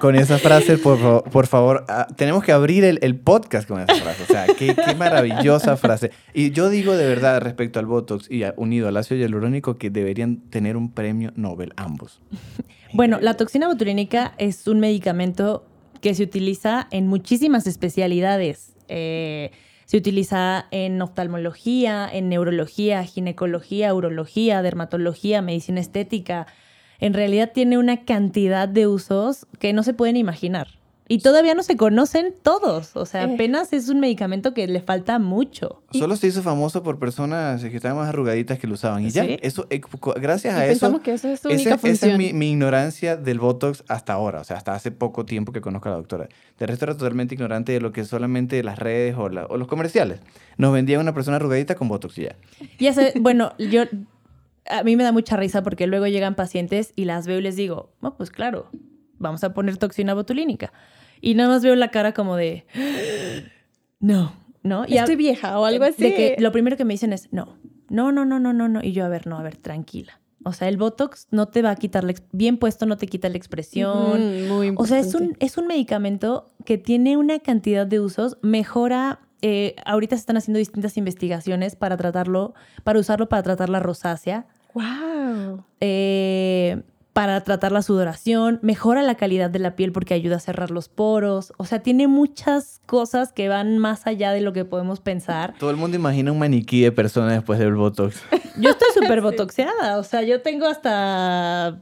Con esa frase, por, favor, ah, tenemos que abrir el, podcast con esa frase. O sea, qué, maravillosa frase. Y yo digo de verdad respecto al Botox y unido al ácido hialurónico que deberían tener un premio Nobel ambos. Bueno, la toxina botulínica es un medicamento que se utiliza en muchísimas especialidades. Eh, se utiliza en oftalmología, en neurología, ginecología, urología, dermatología, medicina estética. En realidad tiene una cantidad de usos que no se pueden imaginar. Y todavía no se conocen todos. O sea, eh. apenas es un medicamento que le falta mucho. Solo se hizo famoso por personas que estaban más arrugaditas que lo usaban. Y ya, eso, eh, gracias a eso. que eso es su esa, única esa es mi, mi, ignorancia del Botox hasta ahora. O sea, hasta hace poco tiempo que conozco a la doctora. De resto era totalmente ignorante de lo que solamente las redes o, o los comerciales. Nos vendían una persona arrugadita con Botox y ya. Ya sé, bueno, yo. A mí me da mucha risa porque luego llegan pacientes y las veo y les digo, no, pues claro, vamos a poner toxina botulínica. Y nada más veo la cara como de, no, ¿no? Y Estoy vieja o algo así. De que lo primero que me dicen es, no, no, no, no, no, no, no. Y yo, a ver, no, a ver, tranquila. O sea, el Botox no te va a quitar, la bien puesto no te quita la expresión. Mm, muy o sea, es un, importante. es un medicamento que tiene una cantidad de usos, mejora, eh, ahorita se están haciendo distintas investigaciones para tratarlo, para usarlo para tratar la rosácea, ¡Wow! eh, para tratar la sudoración, mejora la calidad de la piel porque ayuda a cerrar los poros, o sea, tiene muchas cosas que van más allá de lo que podemos pensar. Todo el mundo imagina un maniquí de personas después del Botox. Yo estoy súper botoxeada, o sea, yo tengo hasta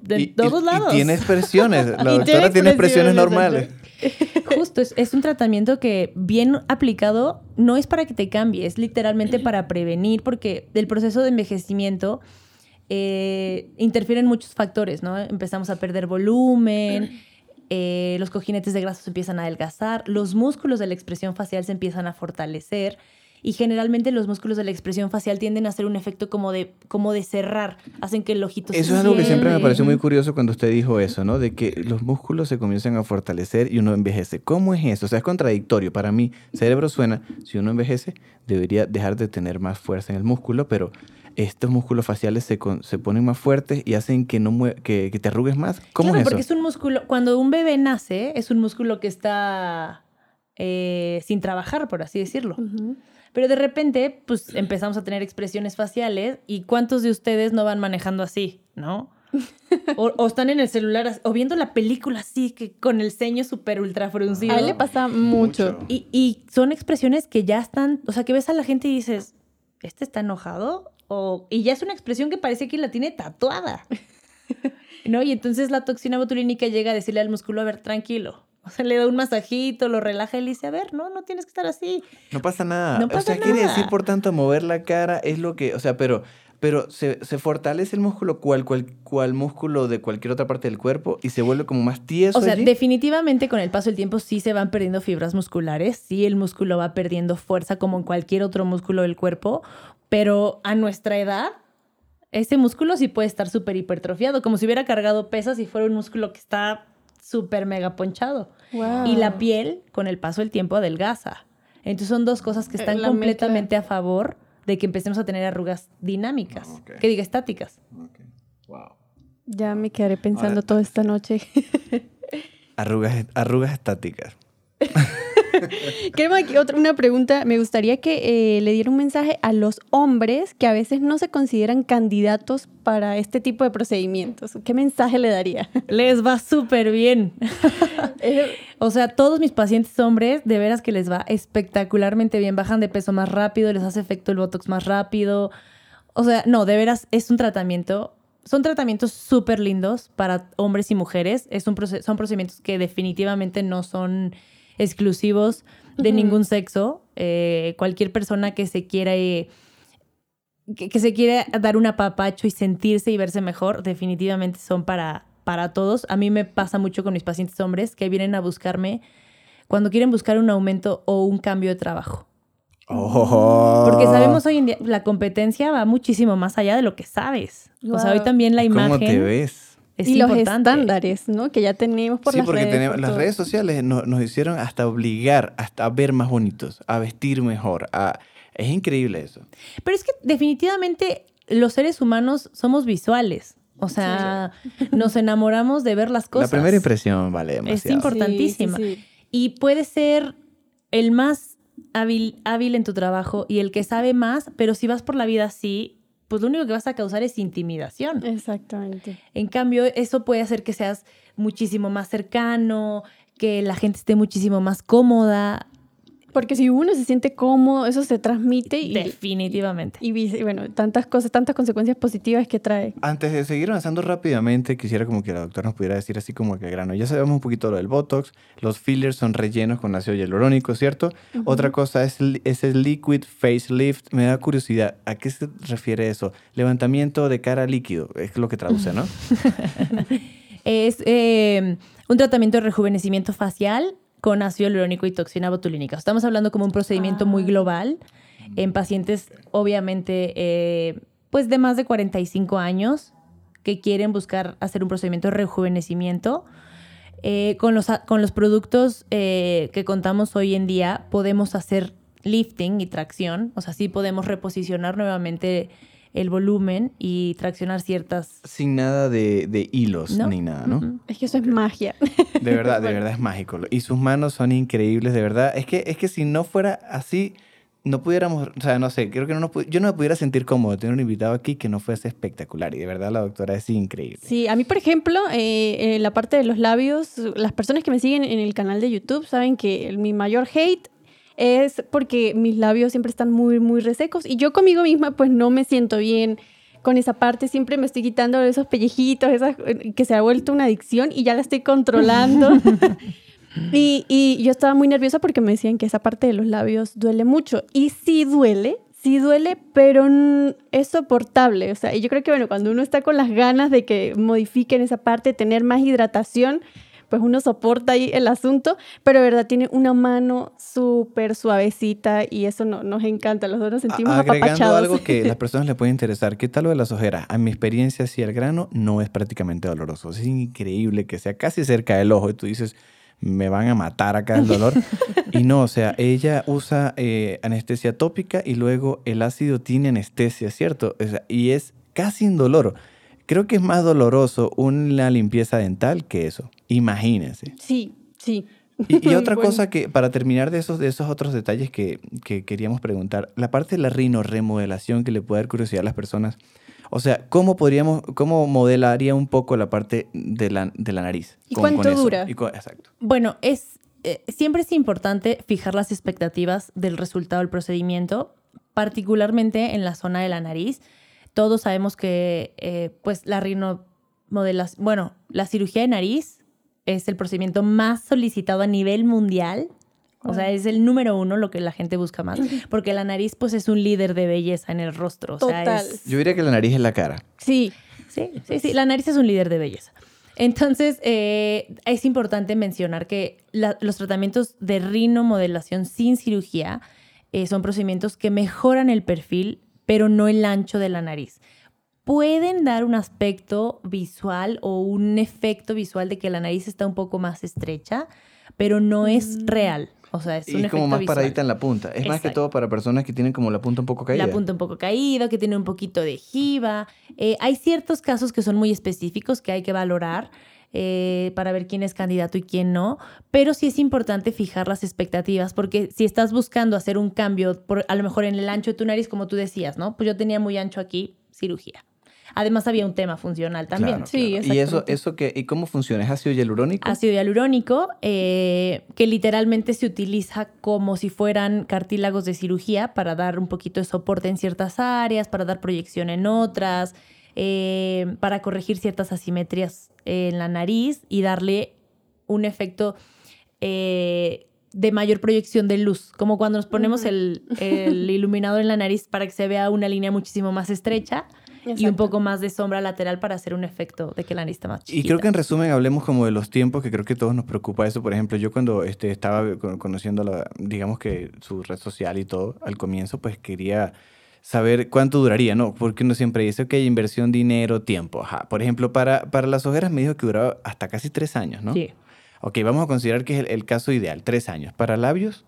de Y- y- todos lados. Y tiene expresiones. La doctora tiene tiene expresiones expresiones, normales. Justo, es, es un tratamiento que bien aplicado no es para que te cambie, es literalmente para prevenir, porque el proceso de envejecimiento eh, interfieren muchos factores, ¿no? Empezamos a perder volumen, eh, los cojinetes de grasa se empiezan a adelgazar, los músculos de la expresión facial se empiezan a fortalecer. Y generalmente los músculos de la expresión facial tienden a hacer un efecto como de, como de cerrar, hacen que el ojito se Eso es algo que siempre me pareció muy curioso cuando usted dijo eso, ¿no? De que los músculos se comienzan a fortalecer y uno envejece. ¿Cómo es eso? O sea, es contradictorio. Para mí, cerebro suena, si uno envejece, debería dejar de tener más fuerza en el músculo, pero estos músculos faciales se, con- se ponen más fuertes y hacen que, no mue- que, que te arrugues más. ¿Cómo claro, es eso? porque es un músculo, cuando un bebé nace, es un músculo que está eh, sin trabajar, por así decirlo. Ujú. Pero de repente, pues empezamos a tener expresiones faciales y ¿cuántos de ustedes no van manejando así, no? O, o están en el celular o viendo la película así, que con el ceño súper ultra fruncido. A él le pasa mucho. Mucho. Y, y son expresiones que ya están, o sea, que ves a la gente y dices, ¿este está enojado? O, y ya es una expresión que parece que la tiene tatuada. ¿No? Y entonces la toxina botulínica llega a decirle al músculo, a ver, tranquilo. Sea, le da un masajito, lo relaja y le dice, a ver, no, no tienes que estar así. No pasa nada. No o sea, quiere decir, por tanto, mover la cara es lo que, o sea, pero, pero se, se fortalece el músculo cual, cual, cual músculo de cualquier otra parte del cuerpo y se vuelve como más tieso. O sea, allí. definitivamente con el paso del tiempo sí se van perdiendo fibras musculares, sí el músculo va perdiendo fuerza como en cualquier otro músculo del cuerpo, pero a nuestra edad ese músculo sí puede estar súper hipertrofiado, como si hubiera cargado pesas y fuera un músculo que está súper mega ponchado. Wow. Y la piel con el paso del tiempo adelgaza. Entonces son dos cosas que Eh, están la completamente a favor de que empecemos a tener arrugas dinámicas, Ah, que diga estáticas. Wow. Ya me quedaré pensando Ahora- toda esta noche. Arrugas, arrugas estáticas. Queremos aquí otra, una pregunta. Me gustaría que eh, le diera un mensaje a los hombres que a veces no se consideran candidatos para este tipo de procedimientos. ¿Qué mensaje le daría? Les va súper bien. Eh, O sea, todos mis pacientes hombres, de veras que les va espectacularmente bien. Bajan de peso más rápido, les hace efecto el botox más rápido. O sea, no, de veras es un tratamiento. Son tratamientos súper lindos para hombres y mujeres. Es un son procedimientos que definitivamente no son exclusivos de ningún sexo. Eh, cualquier persona que se quiera eh, que, que se quiera dar un apapacho y sentirse y verse mejor, definitivamente son para, para todos. A mí me pasa mucho con mis pacientes hombres que vienen a buscarme cuando quieren buscar un aumento o un cambio de trabajo. Oh. Porque sabemos hoy en día, la competencia va muchísimo más allá de lo que sabes. O sea, hoy también la ¿Cómo te imagen ves? Es y los importante. estándares, ¿no? Que ya tenemos por sí, las porque redes. tenemos, por las redes sociales no- nos hicieron hasta obligar hasta a ver más bonitos, a vestir mejor. a- Es increíble eso. Pero es que definitivamente los seres humanos somos visuales. O sea, nos enamoramos de ver las cosas. La primera impresión vale demasiado. impor- importantísima. Sí, sí, sí. Y puede ser el más hábil, hábil en tu trabajo y el que sabe más, pero si vas por la vida así, pues lo único que vas a causar es intimidación. Exactamente. En cambio, eso puede hacer que seas muchísimo más cercano, que la gente esté muchísimo más cómoda. Porque si uno se siente cómodo, eso se transmite y, Definitivamente. y bueno, tantas cosas, tantas consecuencias positivas que trae. Antes de seguir avanzando rápidamente, quisiera como que la doctora nos pudiera decir así como que grano. Ya sabemos un poquito lo del Botox, los fillers son rellenos con ácido hialurónico, ¿cierto? Otra cosa es, el- es el liquid facelift. Me da curiosidad, ¿a qué se refiere eso? Levantamiento de cara líquido, es lo que traduce, ¿no? Es eh, un tratamiento de rejuvenecimiento facial con ácido hialurónico y toxina botulínica. Estamos hablando como un procedimiento muy Ah. global en pacientes, obviamente, eh, pues de más de 45 años que quieren buscar hacer un procedimiento de rejuvenecimiento. Eh, con, los, con los productos eh, que contamos hoy en día podemos hacer lifting y tracción, o sea, sí podemos reposicionar nuevamente el volumen y traccionar ciertas... Sin nada de, de hilos ¿No? ni nada, ¿no? Es que eso es magia. De verdad, de verdad es mágico. Y sus manos son increíbles, de verdad. Es que, es que si no fuera así, no pudiéramos, o sea, no sé, creo que no nos yo no me pudiera sentir cómodo tener un invitado aquí que no fuese espectacular. Y de verdad la doctora es increíble. Sí, a mí, por ejemplo, eh, en la parte de los labios, las personas que me siguen en el canal de YouTube saben que mi mayor hate es porque mis labios siempre están muy, muy resecos y yo conmigo misma pues no me siento bien con esa parte, siempre me estoy quitando esos pellejitos, esas, eh, que se ha vuelto una adicción y ya la estoy controlando. y, y yo estaba muy nerviosa porque me decían que esa parte de los labios duele mucho y sí duele, sí duele, pero es soportable. O sea, y yo creo que, bueno, cuando uno está con las ganas de que modifiquen esa parte, tener más hidratación, pues uno soporta ahí el asunto, pero de verdad tiene una mano súper suavecita y eso no, nos encanta. Los dos nos sentimos A- Agregando apapachados. algo que a las personas les puede interesar, ¿qué tal lo de las ojeras? A mi experiencia, si el grano no es prácticamente doloroso. Es increíble que sea casi cerca del ojo y tú dices, me van a matar acá el dolor. y no, o sea, ella usa eh, anestesia tópica y luego el ácido tiene anestesia, ¿cierto? O sea, y es casi indoloro. Creo que es más doloroso una limpieza dental que eso. Imagínense. Sí, sí. Y, y otra Bueno. cosa que, para terminar de esos, de esos otros detalles que, que queríamos preguntar, la parte de la rinorremodelación que le puede dar curiosidad a las personas. O sea, ¿cómo podríamos, cómo modelaría un poco la parte de la, de la nariz? ¿Y cuánto eso? dura? Y cu- exacto. Bueno, es, eh, siempre es importante fijar las expectativas del resultado del procedimiento, particularmente en la zona de la nariz. Todos sabemos que eh, pues la rinomodelación, bueno, la cirugía de nariz es el procedimiento más solicitado a nivel mundial. O sea, es el número uno lo que la gente busca más. Porque la nariz, pues, es un líder de belleza en el rostro. O sea, Total. es- Yo diría que la nariz es la cara. Sí, Sí, sí, sí. La nariz es un líder de belleza. Entonces, eh, es importante mencionar que la- los tratamientos de rinomodelación sin cirugía eh, son procedimientos que mejoran el perfil, pero no el ancho de la nariz. Pueden dar un aspecto visual o un efecto visual de que la nariz está un poco más estrecha, pero no es Mm. real. O sea, es Y un es efecto como más visual. paradita en la punta. Es más que todo para personas que tienen como la punta un poco caída. La punta un poco caída, que tiene un poquito de jiba. Eh, hay ciertos casos que son muy específicos que hay que valorar eh, para ver quién es candidato y quién no, pero sí es importante fijar las expectativas porque si estás buscando hacer un cambio, por, a lo mejor en el ancho de tu nariz, como tú decías, ¿no? Pues yo tenía muy ancho aquí, cirugía. Además había un tema funcional también. Claro, Sí, claro. ¿Y eso, eso qué? ¿Y cómo funciona? ¿Es ácido hialurónico? ácido hialurónico, eh, que literalmente se utiliza como si fueran cartílagos de cirugía para dar un poquito de soporte en ciertas áreas, para dar proyección en otras, eh, para corregir ciertas asimetrías en la nariz y darle un efecto eh, de mayor proyección de luz, como cuando nos ponemos el, el iluminador en la nariz para que se vea una línea muchísimo más estrecha y un poco más de sombra lateral para hacer un efecto de que la nariz está más chiquita. Y creo que en resumen hablemos como de los tiempos, que creo que todos nos preocupa eso. Por ejemplo, yo cuando este, estaba con- conociendo, la, digamos que su red social y todo al comienzo, pues quería saber cuánto duraría, ¿no? Porque uno siempre dice, ok, inversión, dinero, tiempo. Ajá. Por ejemplo, para, para las ojeras me dijo que duraba hasta casi tres años, ¿no? Sí. Ok, vamos a considerar que es el, el caso ideal, tres años. Para labios,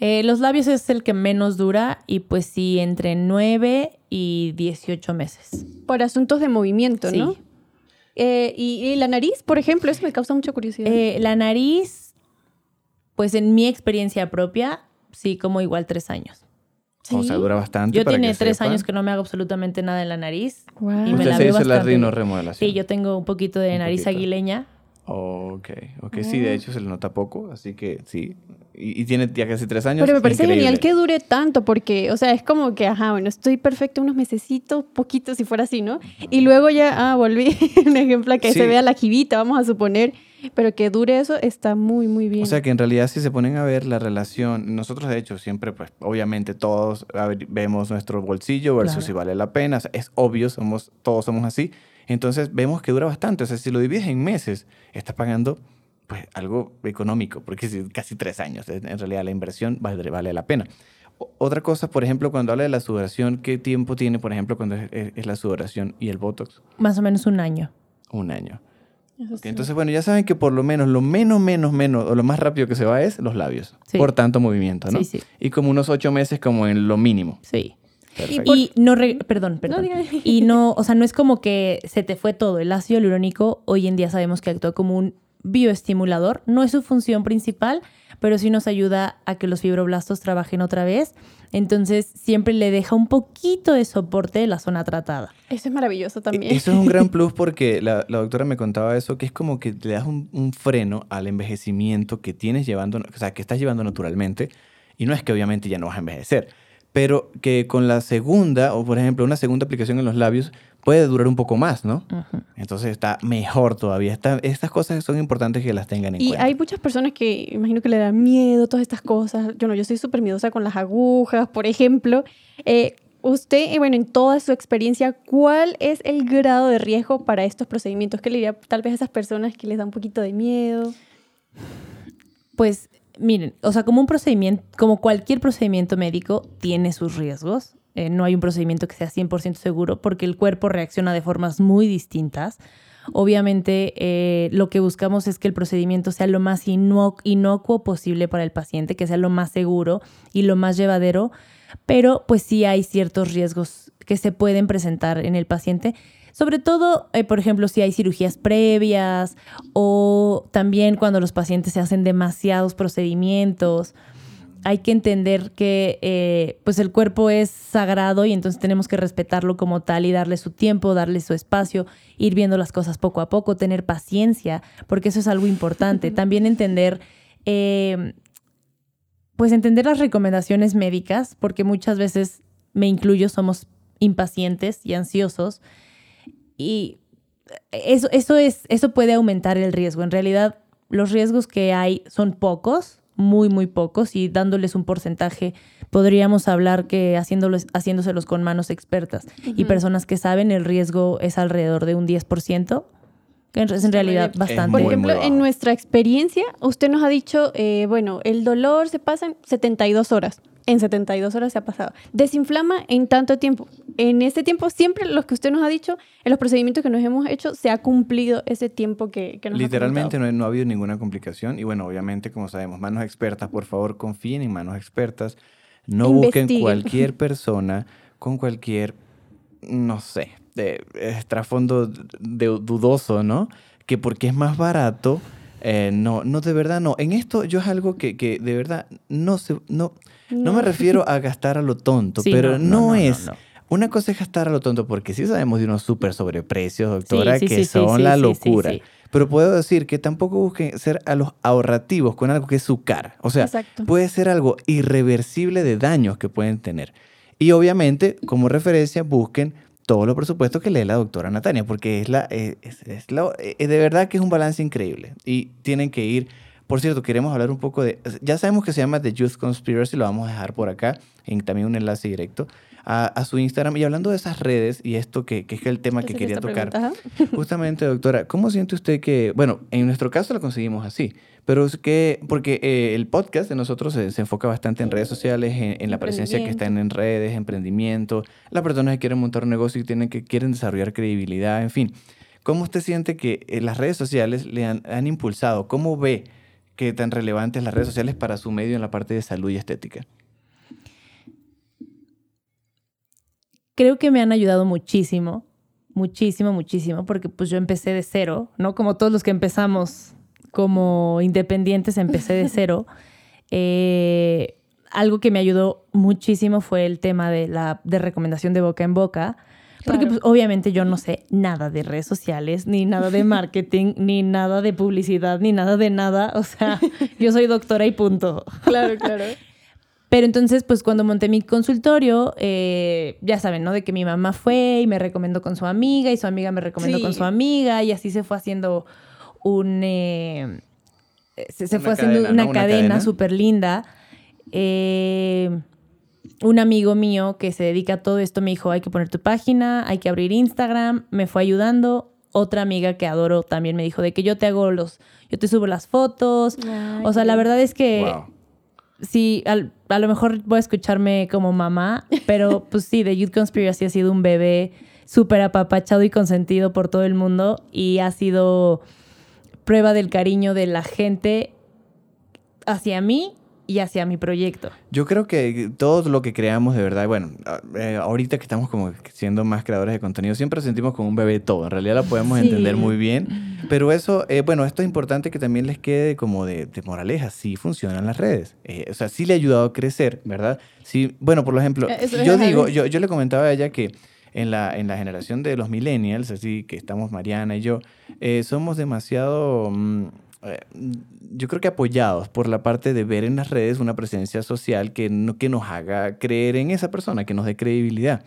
Eh, los labios es el que menos dura y pues sí, entre 9 y 18 meses. por asuntos de movimiento, ¿no? Sí. Eh, y, y la nariz, por ejemplo, eso me causa mucha curiosidad. Eh, la nariz, pues en mi experiencia propia, sí, como igual tres años. o sea, Sí. dura bastante. Yo tiene tres sepan. años que no me hago absolutamente nada en la nariz. Guau. y me Usted la se hizo la rinorremodelación. Sí, yo tengo un poquito de Un nariz poquito. aguileña. Ok, ok, sí, de hecho se le nota poco, así que sí. Y, y tiene ya casi tres años. Pero me parece increíble. genial que dure tanto, porque, o sea, es como que, ajá, bueno, estoy perfecto unos mesecitos, poquito si fuera así, ¿no? Y luego ya, ah, volví, un ejemplo que Sí. se vea la jibita, vamos a suponer, pero que dure eso está muy, muy bien. O sea que en realidad si se ponen a ver la relación, nosotros de hecho siempre, pues obviamente todos a vemos nuestro bolsillo versus Claro. si vale la pena, o sea, es obvio, somos, todos somos así, entonces vemos que dura bastante, o sea, si lo divides en meses, estás pagando pues algo económico, porque si casi tres años, en realidad la inversión vale, vale la pena. Otra cosa, por ejemplo, cuando habla de la sudoración, ¿qué tiempo tiene, por ejemplo, cuando es, es- es la sudoración y el Botox? Más o menos un año. Un año. Entonces, bueno, ya saben que por lo menos, lo menos, menos, menos, o lo más rápido que se va es los labios. Sí. Por tanto movimiento, ¿no? Sí, sí. Y como unos ocho meses como en lo mínimo. Sí. Perfecto. Y no, re- perdón, perdón. diga. y no, o sea, no es como que se te fue todo. El ácido hialurónico hoy en día sabemos que actúa como un bioestimulador. No es su función principal, pero sí nos ayuda a que los fibroblastos trabajen otra vez. Entonces, siempre le deja un poquito de soporte la zona tratada. Eso es maravilloso también. Eso es un gran plus porque la, la doctora me contaba eso, que es como que le das un, un freno al envejecimiento que tienes llevando, o sea, que estás llevando naturalmente. Y no es que obviamente ya no vas a envejecer, pero que con la segunda, o por ejemplo, una segunda aplicación en los labios, puede durar un poco más, ¿no? Ujú. Entonces está mejor todavía. Está- estas cosas son importantes que las tengan en Y cuenta. hay muchas personas que imagino que le dan miedo todas estas cosas. Yo no, yo soy súper miedosa con las agujas, por ejemplo. Eh, usted, eh, bueno, en toda su experiencia, ¿cuál es el grado de riesgo para estos procedimientos? ¿Qué le diría tal vez a esas personas que les da un poquito de miedo? Pues miren, o sea, como un procedimiento, como cualquier procedimiento médico, tiene sus riesgos. Eh, no hay un procedimiento que sea 100% seguro porque el cuerpo reacciona de formas muy distintas. Obviamente, eh, lo que buscamos es que el procedimiento sea lo más inu- inocuo posible para el paciente, que sea lo más seguro y lo más llevadero, pero pues sí hay ciertos riesgos que se pueden presentar en el paciente. Sobre todo, eh, por ejemplo, si hay cirugías previas o también cuando los pacientes se hacen demasiados procedimientos. Hay que entender que eh, pues el cuerpo es sagrado y entonces tenemos que respetarlo como tal y darle su tiempo, darle su espacio, ir viendo las cosas poco a poco, tener paciencia, porque eso es algo importante. También entender, eh, pues entender las recomendaciones médicas, porque muchas veces, me incluyo, somos impacientes y ansiosos y eso, eso, es, eso puede aumentar el riesgo. En realidad, los riesgos que hay son pocos, muy, muy pocos, y dándoles un porcentaje, podríamos hablar que haciéndolos, haciéndoselos con manos expertas y personas que saben, el riesgo es alrededor de un 10%, que es en realidad bastante. Por ejemplo, en nuestra experiencia, usted nos ha dicho, eh, bueno, el dolor se pasa en 72 horas. En 72 horas se ha pasado. Desinflama en tanto tiempo. En ese tiempo, siempre los que usted nos ha dicho, en los procedimientos que nos hemos hecho, se ha cumplido ese tiempo que, que nos ha Literalmente comentado. no, no ha habido ninguna complicación y bueno, obviamente como sabemos, manos expertas, por favor confíen en manos expertas, no busquen cualquier persona con cualquier, no sé, de, eh, trasfondo de, dudoso, ¿no? Que porque es más barato, eh, no, no, de verdad no. En esto yo es algo que, que de verdad no se, no, no me refiero a gastar a lo tonto, Sí, pero no, es... Una cosa es gastar a lo tonto, porque sí sabemos de unos súper sobreprecios, doctora, Sí, sí, que son la locura. Pero puedo decir que tampoco busquen ser a los ahorrativos con algo que es su cara. O sea, Exacto. puede ser algo irreversible de daños que pueden tener. Y obviamente, como referencia, busquen todos los presupuestos que lee la doctora Natania, porque es la, eh, es, es la- eh, de verdad que es un balance increíble. Y tienen que ir. Por cierto, queremos hablar un poco de. Ya sabemos que se llama The Youth Conspiracy, lo vamos a dejar por acá, en también un enlace directo a, a su Instagram. Y hablando de esas redes y esto que, que es el tema que quería tocar. pregunta. Justamente, doctora, ¿cómo siente usted que, bueno, en nuestro caso lo conseguimos así, pero es que, porque eh, el podcast de nosotros se, se enfoca bastante en redes sociales, en, en la presencia que está en, redes, emprendimiento, las personas que quieren montar un negocio y tienen que, quieren desarrollar credibilidad, en fin. ¿Cómo usted siente que eh, las redes sociales le han, han impulsado? ¿Cómo ve que tan relevantes las redes sociales para su medio en la parte de salud y estética? Creo que me han ayudado muchísimo, muchísimo, muchísimo, porque pues yo empecé de cero, ¿no? Como todos los que empezamos como independientes, empecé de cero. Eh, algo que me ayudó muchísimo fue el tema de la de recomendación de boca en boca. Porque Claro. pues, obviamente yo no sé nada de redes sociales, ni nada de marketing, ni nada de publicidad, ni nada de nada. O sea, yo soy doctora y punto. Claro, claro. Pero entonces, pues cuando monté mi consultorio, eh, ya saben, ¿no? De que mi mamá fue y me recomendó con su amiga y su amiga me recomendó Sí. con su amiga y así se fue haciendo un... eh, se, se Una fue haciendo cadena, una, ¿no? Una cadena cadena. súper linda. Eh, un amigo mío que se dedica a todo esto me dijo, hay que poner tu página, hay que abrir Instagram, me fue ayudando. Otra amiga que adoro también me dijo de que yo te hago los, yo te subo las fotos. Ay, o sea, la verdad es que Wow. Sí, al- a lo mejor voy a escucharme como mamá, pero pues sí, The Youth Conspiracy ha sido un bebé súper apapachado y consentido por todo el mundo y ha sido prueba del cariño de la gente hacia mí y hacia mi proyecto. Yo creo que todo lo que creamos de verdad, bueno, eh, ahorita que estamos como siendo más creadores de contenido, siempre sentimos como un bebé todo. En realidad lo podemos Sí. entender muy bien. Pero eso, eh, bueno, esto es importante que también les quede como de, de moraleja. Sí funcionan las redes. Eh, o sea, sí le ha ayudado a crecer, ¿verdad? Sí, bueno, por ejemplo, Eso yo digo, yo, yo le comentaba a ella que en la, en la generación de los millennials, así que estamos Mariana y yo, eh, somos demasiado, mm, eh, yo creo que apoyados por la parte de ver en las redes una presencia social que, no, que nos haga creer en esa persona, que nos dé credibilidad.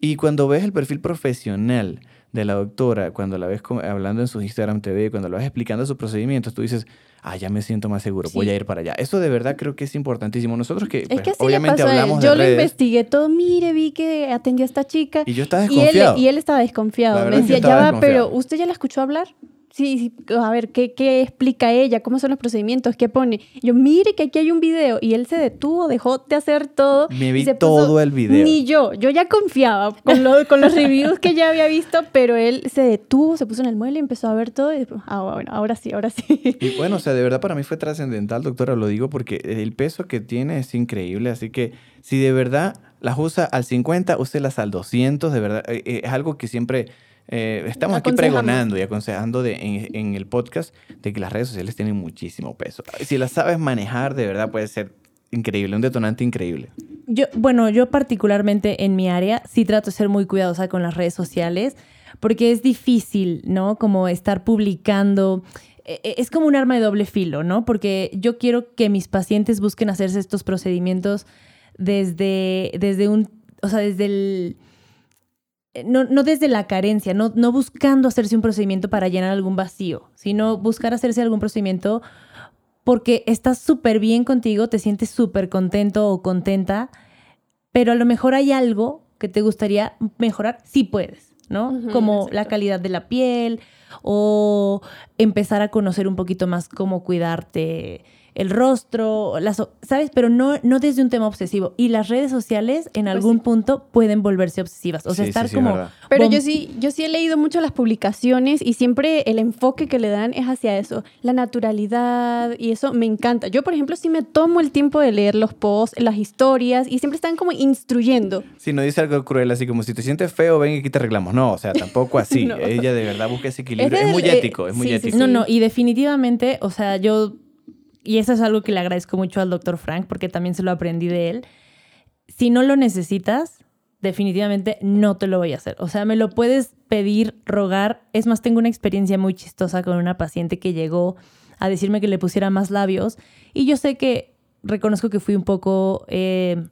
Y cuando ves el perfil profesional de la doctora, cuando la ves hablando en su Instagram TV, cuando la ves explicando sus procedimientos, tú dices, ah, ya me siento más seguro, voy Sí. a ir para allá. Eso de verdad creo que es importantísimo. Nosotros que, Es pues, que obviamente hablamos Yo de lo redes, investigué todo. Mire, vi que atendió a esta chica. y yo estaba Y él, desconfiado. y él estaba desconfiado. Me decía, ya va, desconfiado. pero ¿usted ya la escuchó hablar? Sí, sí, a ver, ¿qué, ¿qué explica ella? ¿Cómo son los procedimientos? ¿Qué pone? Yo, mire que aquí hay un video. Y él se detuvo, dejó de hacer todo. Me y vi puso- todo el video. Ni yo. Yo ya confiaba con, lo- con los reviews que ya había visto, pero él se detuvo, se puso en el mueble, empezó a ver todo. Y después, ah, bueno, ahora sí, ahora sí. Y bueno, o sea, de verdad para mí fue trascendental, doctora, lo digo porque el peso que tiene es increíble, así que si de verdad las usa al 50, úselas al 200, de verdad, eh, eh, es algo que siempre eh, estamos aquí pregonando y aconsejando de, en, en el podcast de que las redes sociales tienen muchísimo peso. Si las sabes manejar, de verdad puede ser increíble, un detonante increíble. Yo, bueno, yo particularmente en mi área sí trato de ser muy cuidadosa con las redes sociales porque es difícil, ¿no? Como estar publicando. Eh, eh, Es como un arma de doble filo, ¿no? Porque yo quiero que mis pacientes busquen hacerse estos procedimientos desde, desde un, o sea, desde el, no, no desde la carencia, no, no buscando hacerse un procedimiento para llenar algún vacío, sino buscar hacerse algún procedimiento porque estás súper bien contigo, te sientes súper contento o contenta, pero a lo mejor hay algo que te gustaría mejorar, sí puedes, ¿no? Como exacto. la calidad de la piel o empezar a conocer un poquito más cómo cuidarte el rostro, las, ¿sabes? Pero no, no desde un tema obsesivo. Y las redes sociales en Pues algún sí. punto pueden volverse obsesivas. O sea, Sí, estar sí, como... Pero yo sí, yo sí he leído mucho las publicaciones y siempre el enfoque que le dan es hacia eso, la naturalidad y eso me encanta. Yo, por ejemplo, sí me tomo el tiempo de leer los posts, las historias y siempre están como instruyendo. Si no dice algo cruel, así como si te sientes feo, ven y aquí te arreglamos. No, o sea, tampoco así. No. Ella de verdad busca ese equilibrio. Es muy ético, es muy sí, sí, ético. No, no, y definitivamente, o sea, yo, y eso es algo que le agradezco mucho al doctor Frank, porque también se lo aprendí de él. Si no lo necesitas, definitivamente no te lo voy a hacer. O sea, me lo puedes pedir, rogar. Es más, tengo una experiencia muy chistosa con una paciente que llegó a decirme que le pusiera más labios. Y yo sé que reconozco que fui un poco, eh,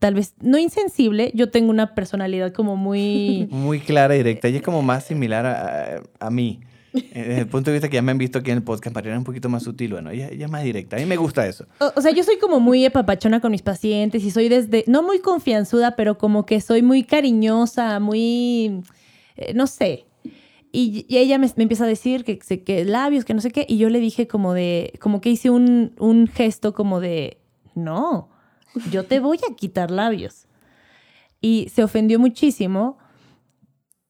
tal vez, no insensible. Yo tengo una personalidad como muy... Muy clara y directa. Y es como más similar a mí. Desde el punto de vista que ya me han visto aquí en el podcast, Mariana es un poquito más sutil, bueno, ella, ella es más directa. A mí me gusta eso. O, o sea, yo soy como muy epapachona con mis pacientes y soy desde, no muy confianzuda, pero como que soy muy cariñosa, muy, eh, no sé. Y, y ella me, me empieza a decir que, se- que labios, que no sé qué, y yo le dije como de, como que hice un, un gesto como de, no, yo te voy a quitar labios. Y se ofendió muchísimo,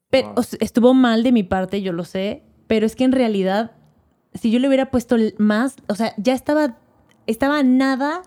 pero sea, estuvo mal de mi parte, yo lo sé, pero es que en realidad, si yo le hubiera puesto más, o sea, ya estaba, estaba nada,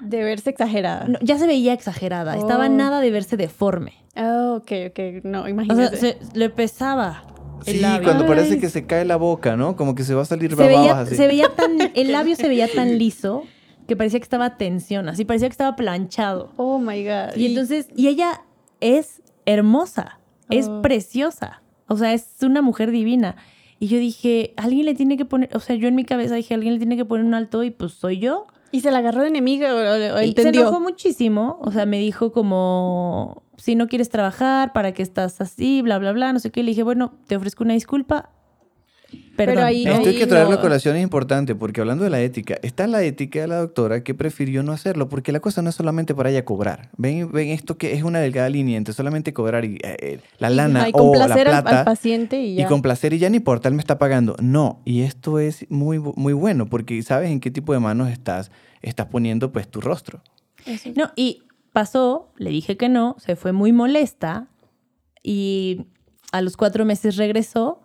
De verse exagerada. no, ya se veía exagerada, estaba Oh. nada de verse deforme. Ah, ok, ok, no, O imagínate. sea, se- le pesaba el Sí, labio. cuando Ay. parece que se cae la boca, ¿no? Como que se va a salir se veía, así. se veía tan, el labio se veía tan liso que parecía que estaba tensión, así parecía que estaba planchado. oh my God. Y entonces, y ella es hermosa, es Oh. preciosa, o sea, es una mujer divina. Y yo dije, alguien le tiene que poner, o sea, yo en mi cabeza dije, alguien le tiene que poner un alto y pues soy yo. ¿Y se la agarró de enemiga o, o- o Y se entendió? enojó muchísimo, o sea, me dijo como, si no quieres trabajar, ¿para qué estás así? Bla, bla, bla, no sé qué. Le dije, bueno, te ofrezco una disculpa. Perdón, ahí- ¿no? Esto hay ahí que traerlo no- a colación, es importante, porque hablando de la ética, está la ética de la doctora que prefirió no hacerlo, porque la cosa no es solamente para ella cobrar. Ven, ven esto que es una delgada línea entre solamente cobrar y, eh, eh, la lana y o la complacer al- plata. al, paciente y ya. Y complacer y ya no importa, él me está pagando. No, y esto es muy, muy bueno, porque sabes en qué tipo de manos estás, estás poniendo pues tu rostro. Eso. No, y pasó, le dije que no, se fue muy molesta y a los cuatro meses regresó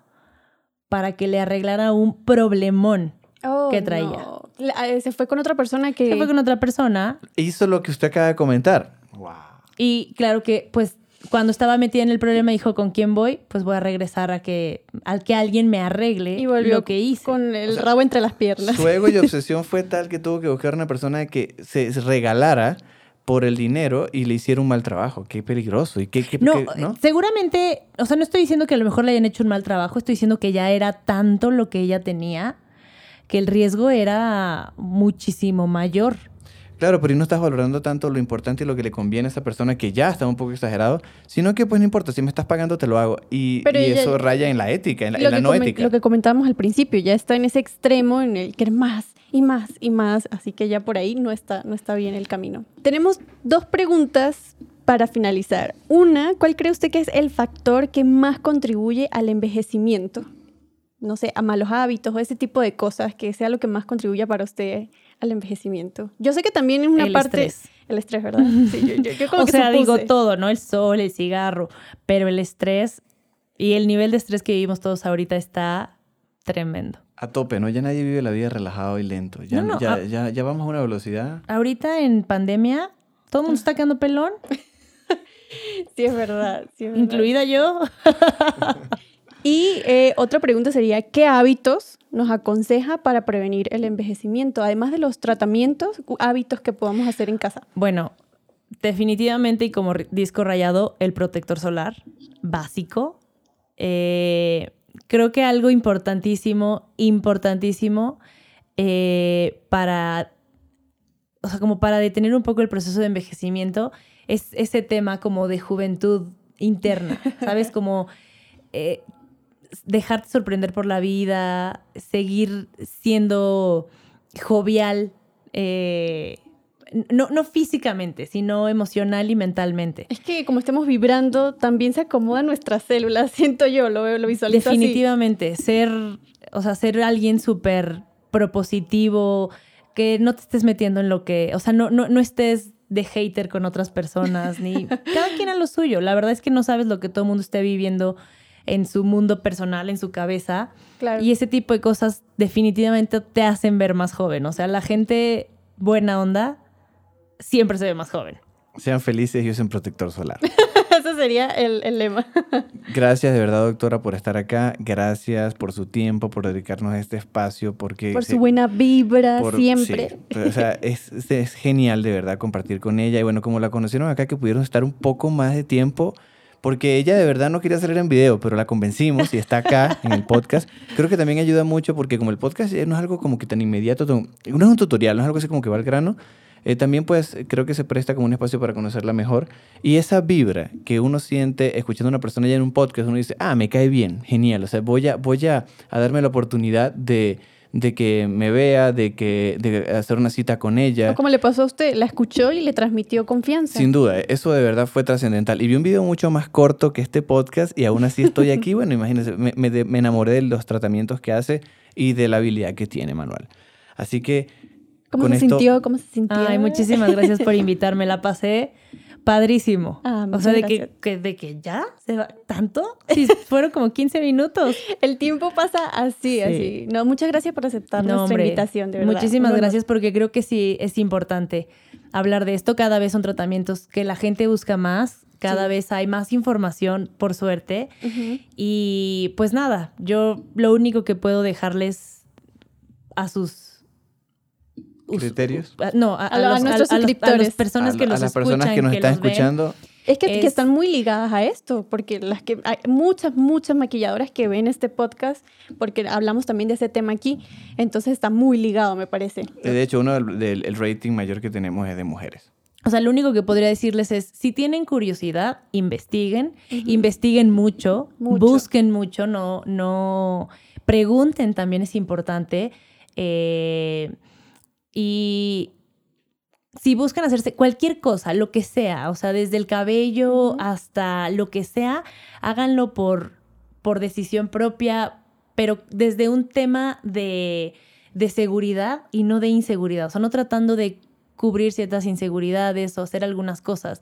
para que le arreglara un problemón Oh, que traía. no. La- eh, Se fue con otra persona que... Se fue con otra persona Hizo lo que usted acaba de comentar. Wow. y claro que pues cuando estaba metida en el problema dijo con quién voy, pues voy a regresar a que al que alguien me arregle Y volvió lo que hice. con el O sea, rabo entre las piernas. Su ego y obsesión fue tal que tuvo que buscar una persona que se regalara por el dinero y le hiciera un mal trabajo. Qué peligroso. Y qué, qué- No, qué- ¿no? seguramente, o sea, no estoy diciendo que a lo mejor le hayan hecho un mal trabajo, estoy diciendo que ya era tanto lo que ella tenía que el riesgo era muchísimo mayor. Claro, pero y no estás valorando tanto lo importante y lo que le conviene a esa persona que ya está un poco exagerado, sino que pues no importa, si me estás pagando te lo hago. Y, Pero y ella- eso raya en la ética, en la, en la no ética. lo que comentábamos al principio, ya está en ese extremo en el que más y más y más, así que ya por ahí no está, no está bien el camino. Tenemos dos preguntas para finalizar. Una, ¿cuál cree usted que es el factor que más contribuye al envejecimiento? No sé, a malos hábitos o ese tipo de cosas, que sea lo que más contribuya para usted al envejecimiento. Yo sé que también es una El parte... estrés. El estrés, ¿verdad? Sí, yo, yo- yo como O que sea, digo todo, ¿no? El sol, el cigarro, pero el estrés y el nivel de estrés que vivimos todos ahorita está tremendo. A tope, ¿no? Ya nadie vive la vida relajado y lento. Ya, No, no, ya, a- ya, ya vamos a una velocidad. Ahorita en pandemia, todo el mundo está quedando pelón, Sí, es verdad. sí, es verdad. incluida yo. Y eh, otra pregunta sería, ¿qué hábitos nos aconseja para prevenir el envejecimiento? Además de los tratamientos, hábitos que podamos hacer en casa. Bueno, definitivamente y como disco rayado, el protector solar, básico. Eh, creo que algo importantísimo, importantísimo eh, para, o sea, como para detener un poco el proceso de envejecimiento, es ese tema como de juventud interna, ¿sabes? Como eh, dejarte sorprender por la vida, seguir siendo jovial, eh, no, no físicamente, sino emocional y mentalmente. Es que como estemos vibrando, también se acomodan nuestras células, siento yo, lo, veo- lo visualizo así. Definitivamente, ser, o sea, ser alguien súper propositivo, que no te estés metiendo en lo que, o sea, no, no, no estés de hater con otras personas, ni cada quien a lo suyo. La verdad es que no sabes lo que todo el mundo esté viviendo en su mundo personal, en su cabeza. Claro. Y ese tipo de cosas definitivamente te hacen ver más joven. O sea, la gente buena onda siempre se ve más joven. Sean felices y usen protector solar. Ese sería el, el lema. Gracias de verdad, doctora, por estar acá. Gracias por su tiempo, por dedicarnos a este espacio, porque... Por se- su buena vibra, por- siempre. sí, o sea, es, es- genial de verdad compartir con ella. Y bueno, como la conocieron acá, que pudieron estar un poco más de tiempo, porque ella de verdad no quería salir en video, pero la convencimos y está acá en el podcast. Creo que también ayuda mucho porque como el podcast no es algo como que tan inmediato, no es un tutorial, no es algo así como que va al grano. Eh, también pues creo que se presta como un espacio para conocerla mejor. Y esa vibra que uno siente escuchando a una persona ya en un podcast, uno dice, ah, me cae bien, genial. O sea, voy a, voy a, a darme la oportunidad de, de que me vea, de, que, de hacer una cita con ella. O como le pasó a usted, la escuchó y le transmitió confianza. Sin duda, eso de verdad fue trascendental. Y vi un video mucho más corto que este podcast y aún así estoy aquí. Bueno, imagínense, me, me enamoré de los tratamientos que hace y de la habilidad que tiene Manuel. Así que ¿Cómo con se esto- sintió? ¿Cómo se sintió? Ay, muchísimas gracias por invitarme. La pasé padrísimo. Ah, o sea, de que, de que ya se va tanto. Sí, fueron como 15 minutos. El tiempo pasa así, Sí. así. No, muchas gracias por aceptar No, nuestra hombre, invitación, de verdad. Muchísimas gracias porque creo que sí es importante hablar de esto. Cada vez son tratamientos que la gente busca más. Cada Sí. vez hay más información, por suerte. Y pues nada, yo lo único que puedo dejarles a sus us- ¿Criterios? a- no, a, A a los- nuestros a suscriptores. las personas que a los las personas escuchan, que nos están escuchando, Es que, que Es- están muy ligadas a esto, porque las que hay muchas, muchas maquilladoras que ven este podcast, porque hablamos también de ese tema aquí, entonces está muy ligado, me parece. eh, de hecho, uno del, del- el rating mayor que tenemos es de mujeres. O sea, lo único que podría decirles es, si tienen curiosidad, investiguen, investiguen mucho, Mucho. busquen mucho, no, no, pregunten también es importante. eh, y si buscan hacerse cualquier cosa, lo que sea, o sea, desde el cabello hasta lo que sea, háganlo por, por decisión propia, pero desde un tema de, de seguridad y no de inseguridad. O sea, no tratando de cubrir ciertas inseguridades o hacer algunas cosas.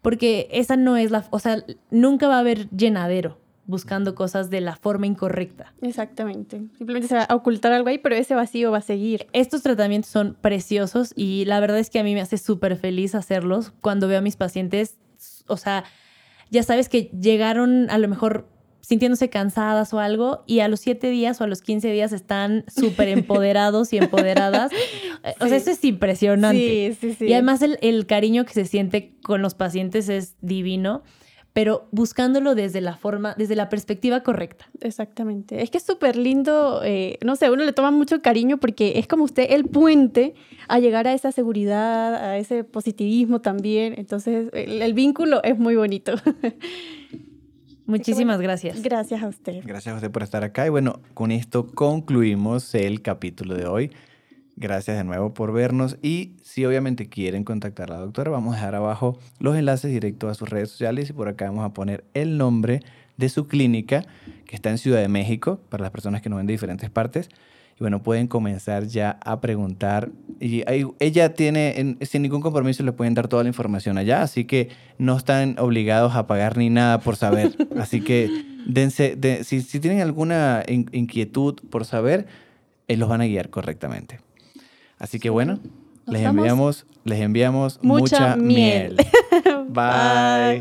Porque esa no es la... O sea, nunca va a haber llenadero buscando cosas de la forma incorrecta. Exactamente. Simplemente se va a ocultar algo ahí, pero ese vacío va a seguir. Estos tratamientos son preciosos y la verdad es que a mí me hace súper feliz hacerlos cuando veo a mis pacientes, o sea, ya sabes que llegaron a lo mejor sintiéndose cansadas o algo y a los siete días o a los 15 días están súper empoderados y empoderadas. O sea, eso es impresionante. Sí, sí, sí. Y además el, el cariño que se siente con los pacientes es divino, pero buscándolo desde la forma, desde la perspectiva correcta. Exactamente. Es que es súper lindo, eh, no sé, uno le toma mucho cariño porque es como usted el puente a llegar a esa seguridad, a ese positivismo también. Entonces, el, el vínculo es muy bonito. Muchísimas gracias. Gracias a usted. Gracias a usted por estar acá. Y bueno, con esto concluimos el capítulo de hoy. Gracias de nuevo por vernos. Y si obviamente quieren contactar a la doctora, vamos a dejar abajo los enlaces directos a sus redes sociales. Y por acá vamos a poner el nombre de su clínica, que está en Ciudad de México, para las personas que nos ven de diferentes partes. Y bueno, pueden comenzar ya a preguntar. Y ella tiene, en- sin ningún compromiso, le pueden dar toda la información allá. Así que no están obligados a pagar ni nada por saber. Así que dense, de- si, si tienen alguna in- inquietud por saber, eh, los van a guiar correctamente. Así que bueno, Nos les enviamos, les enviamos Mucha mucha, miel. miel. Bye.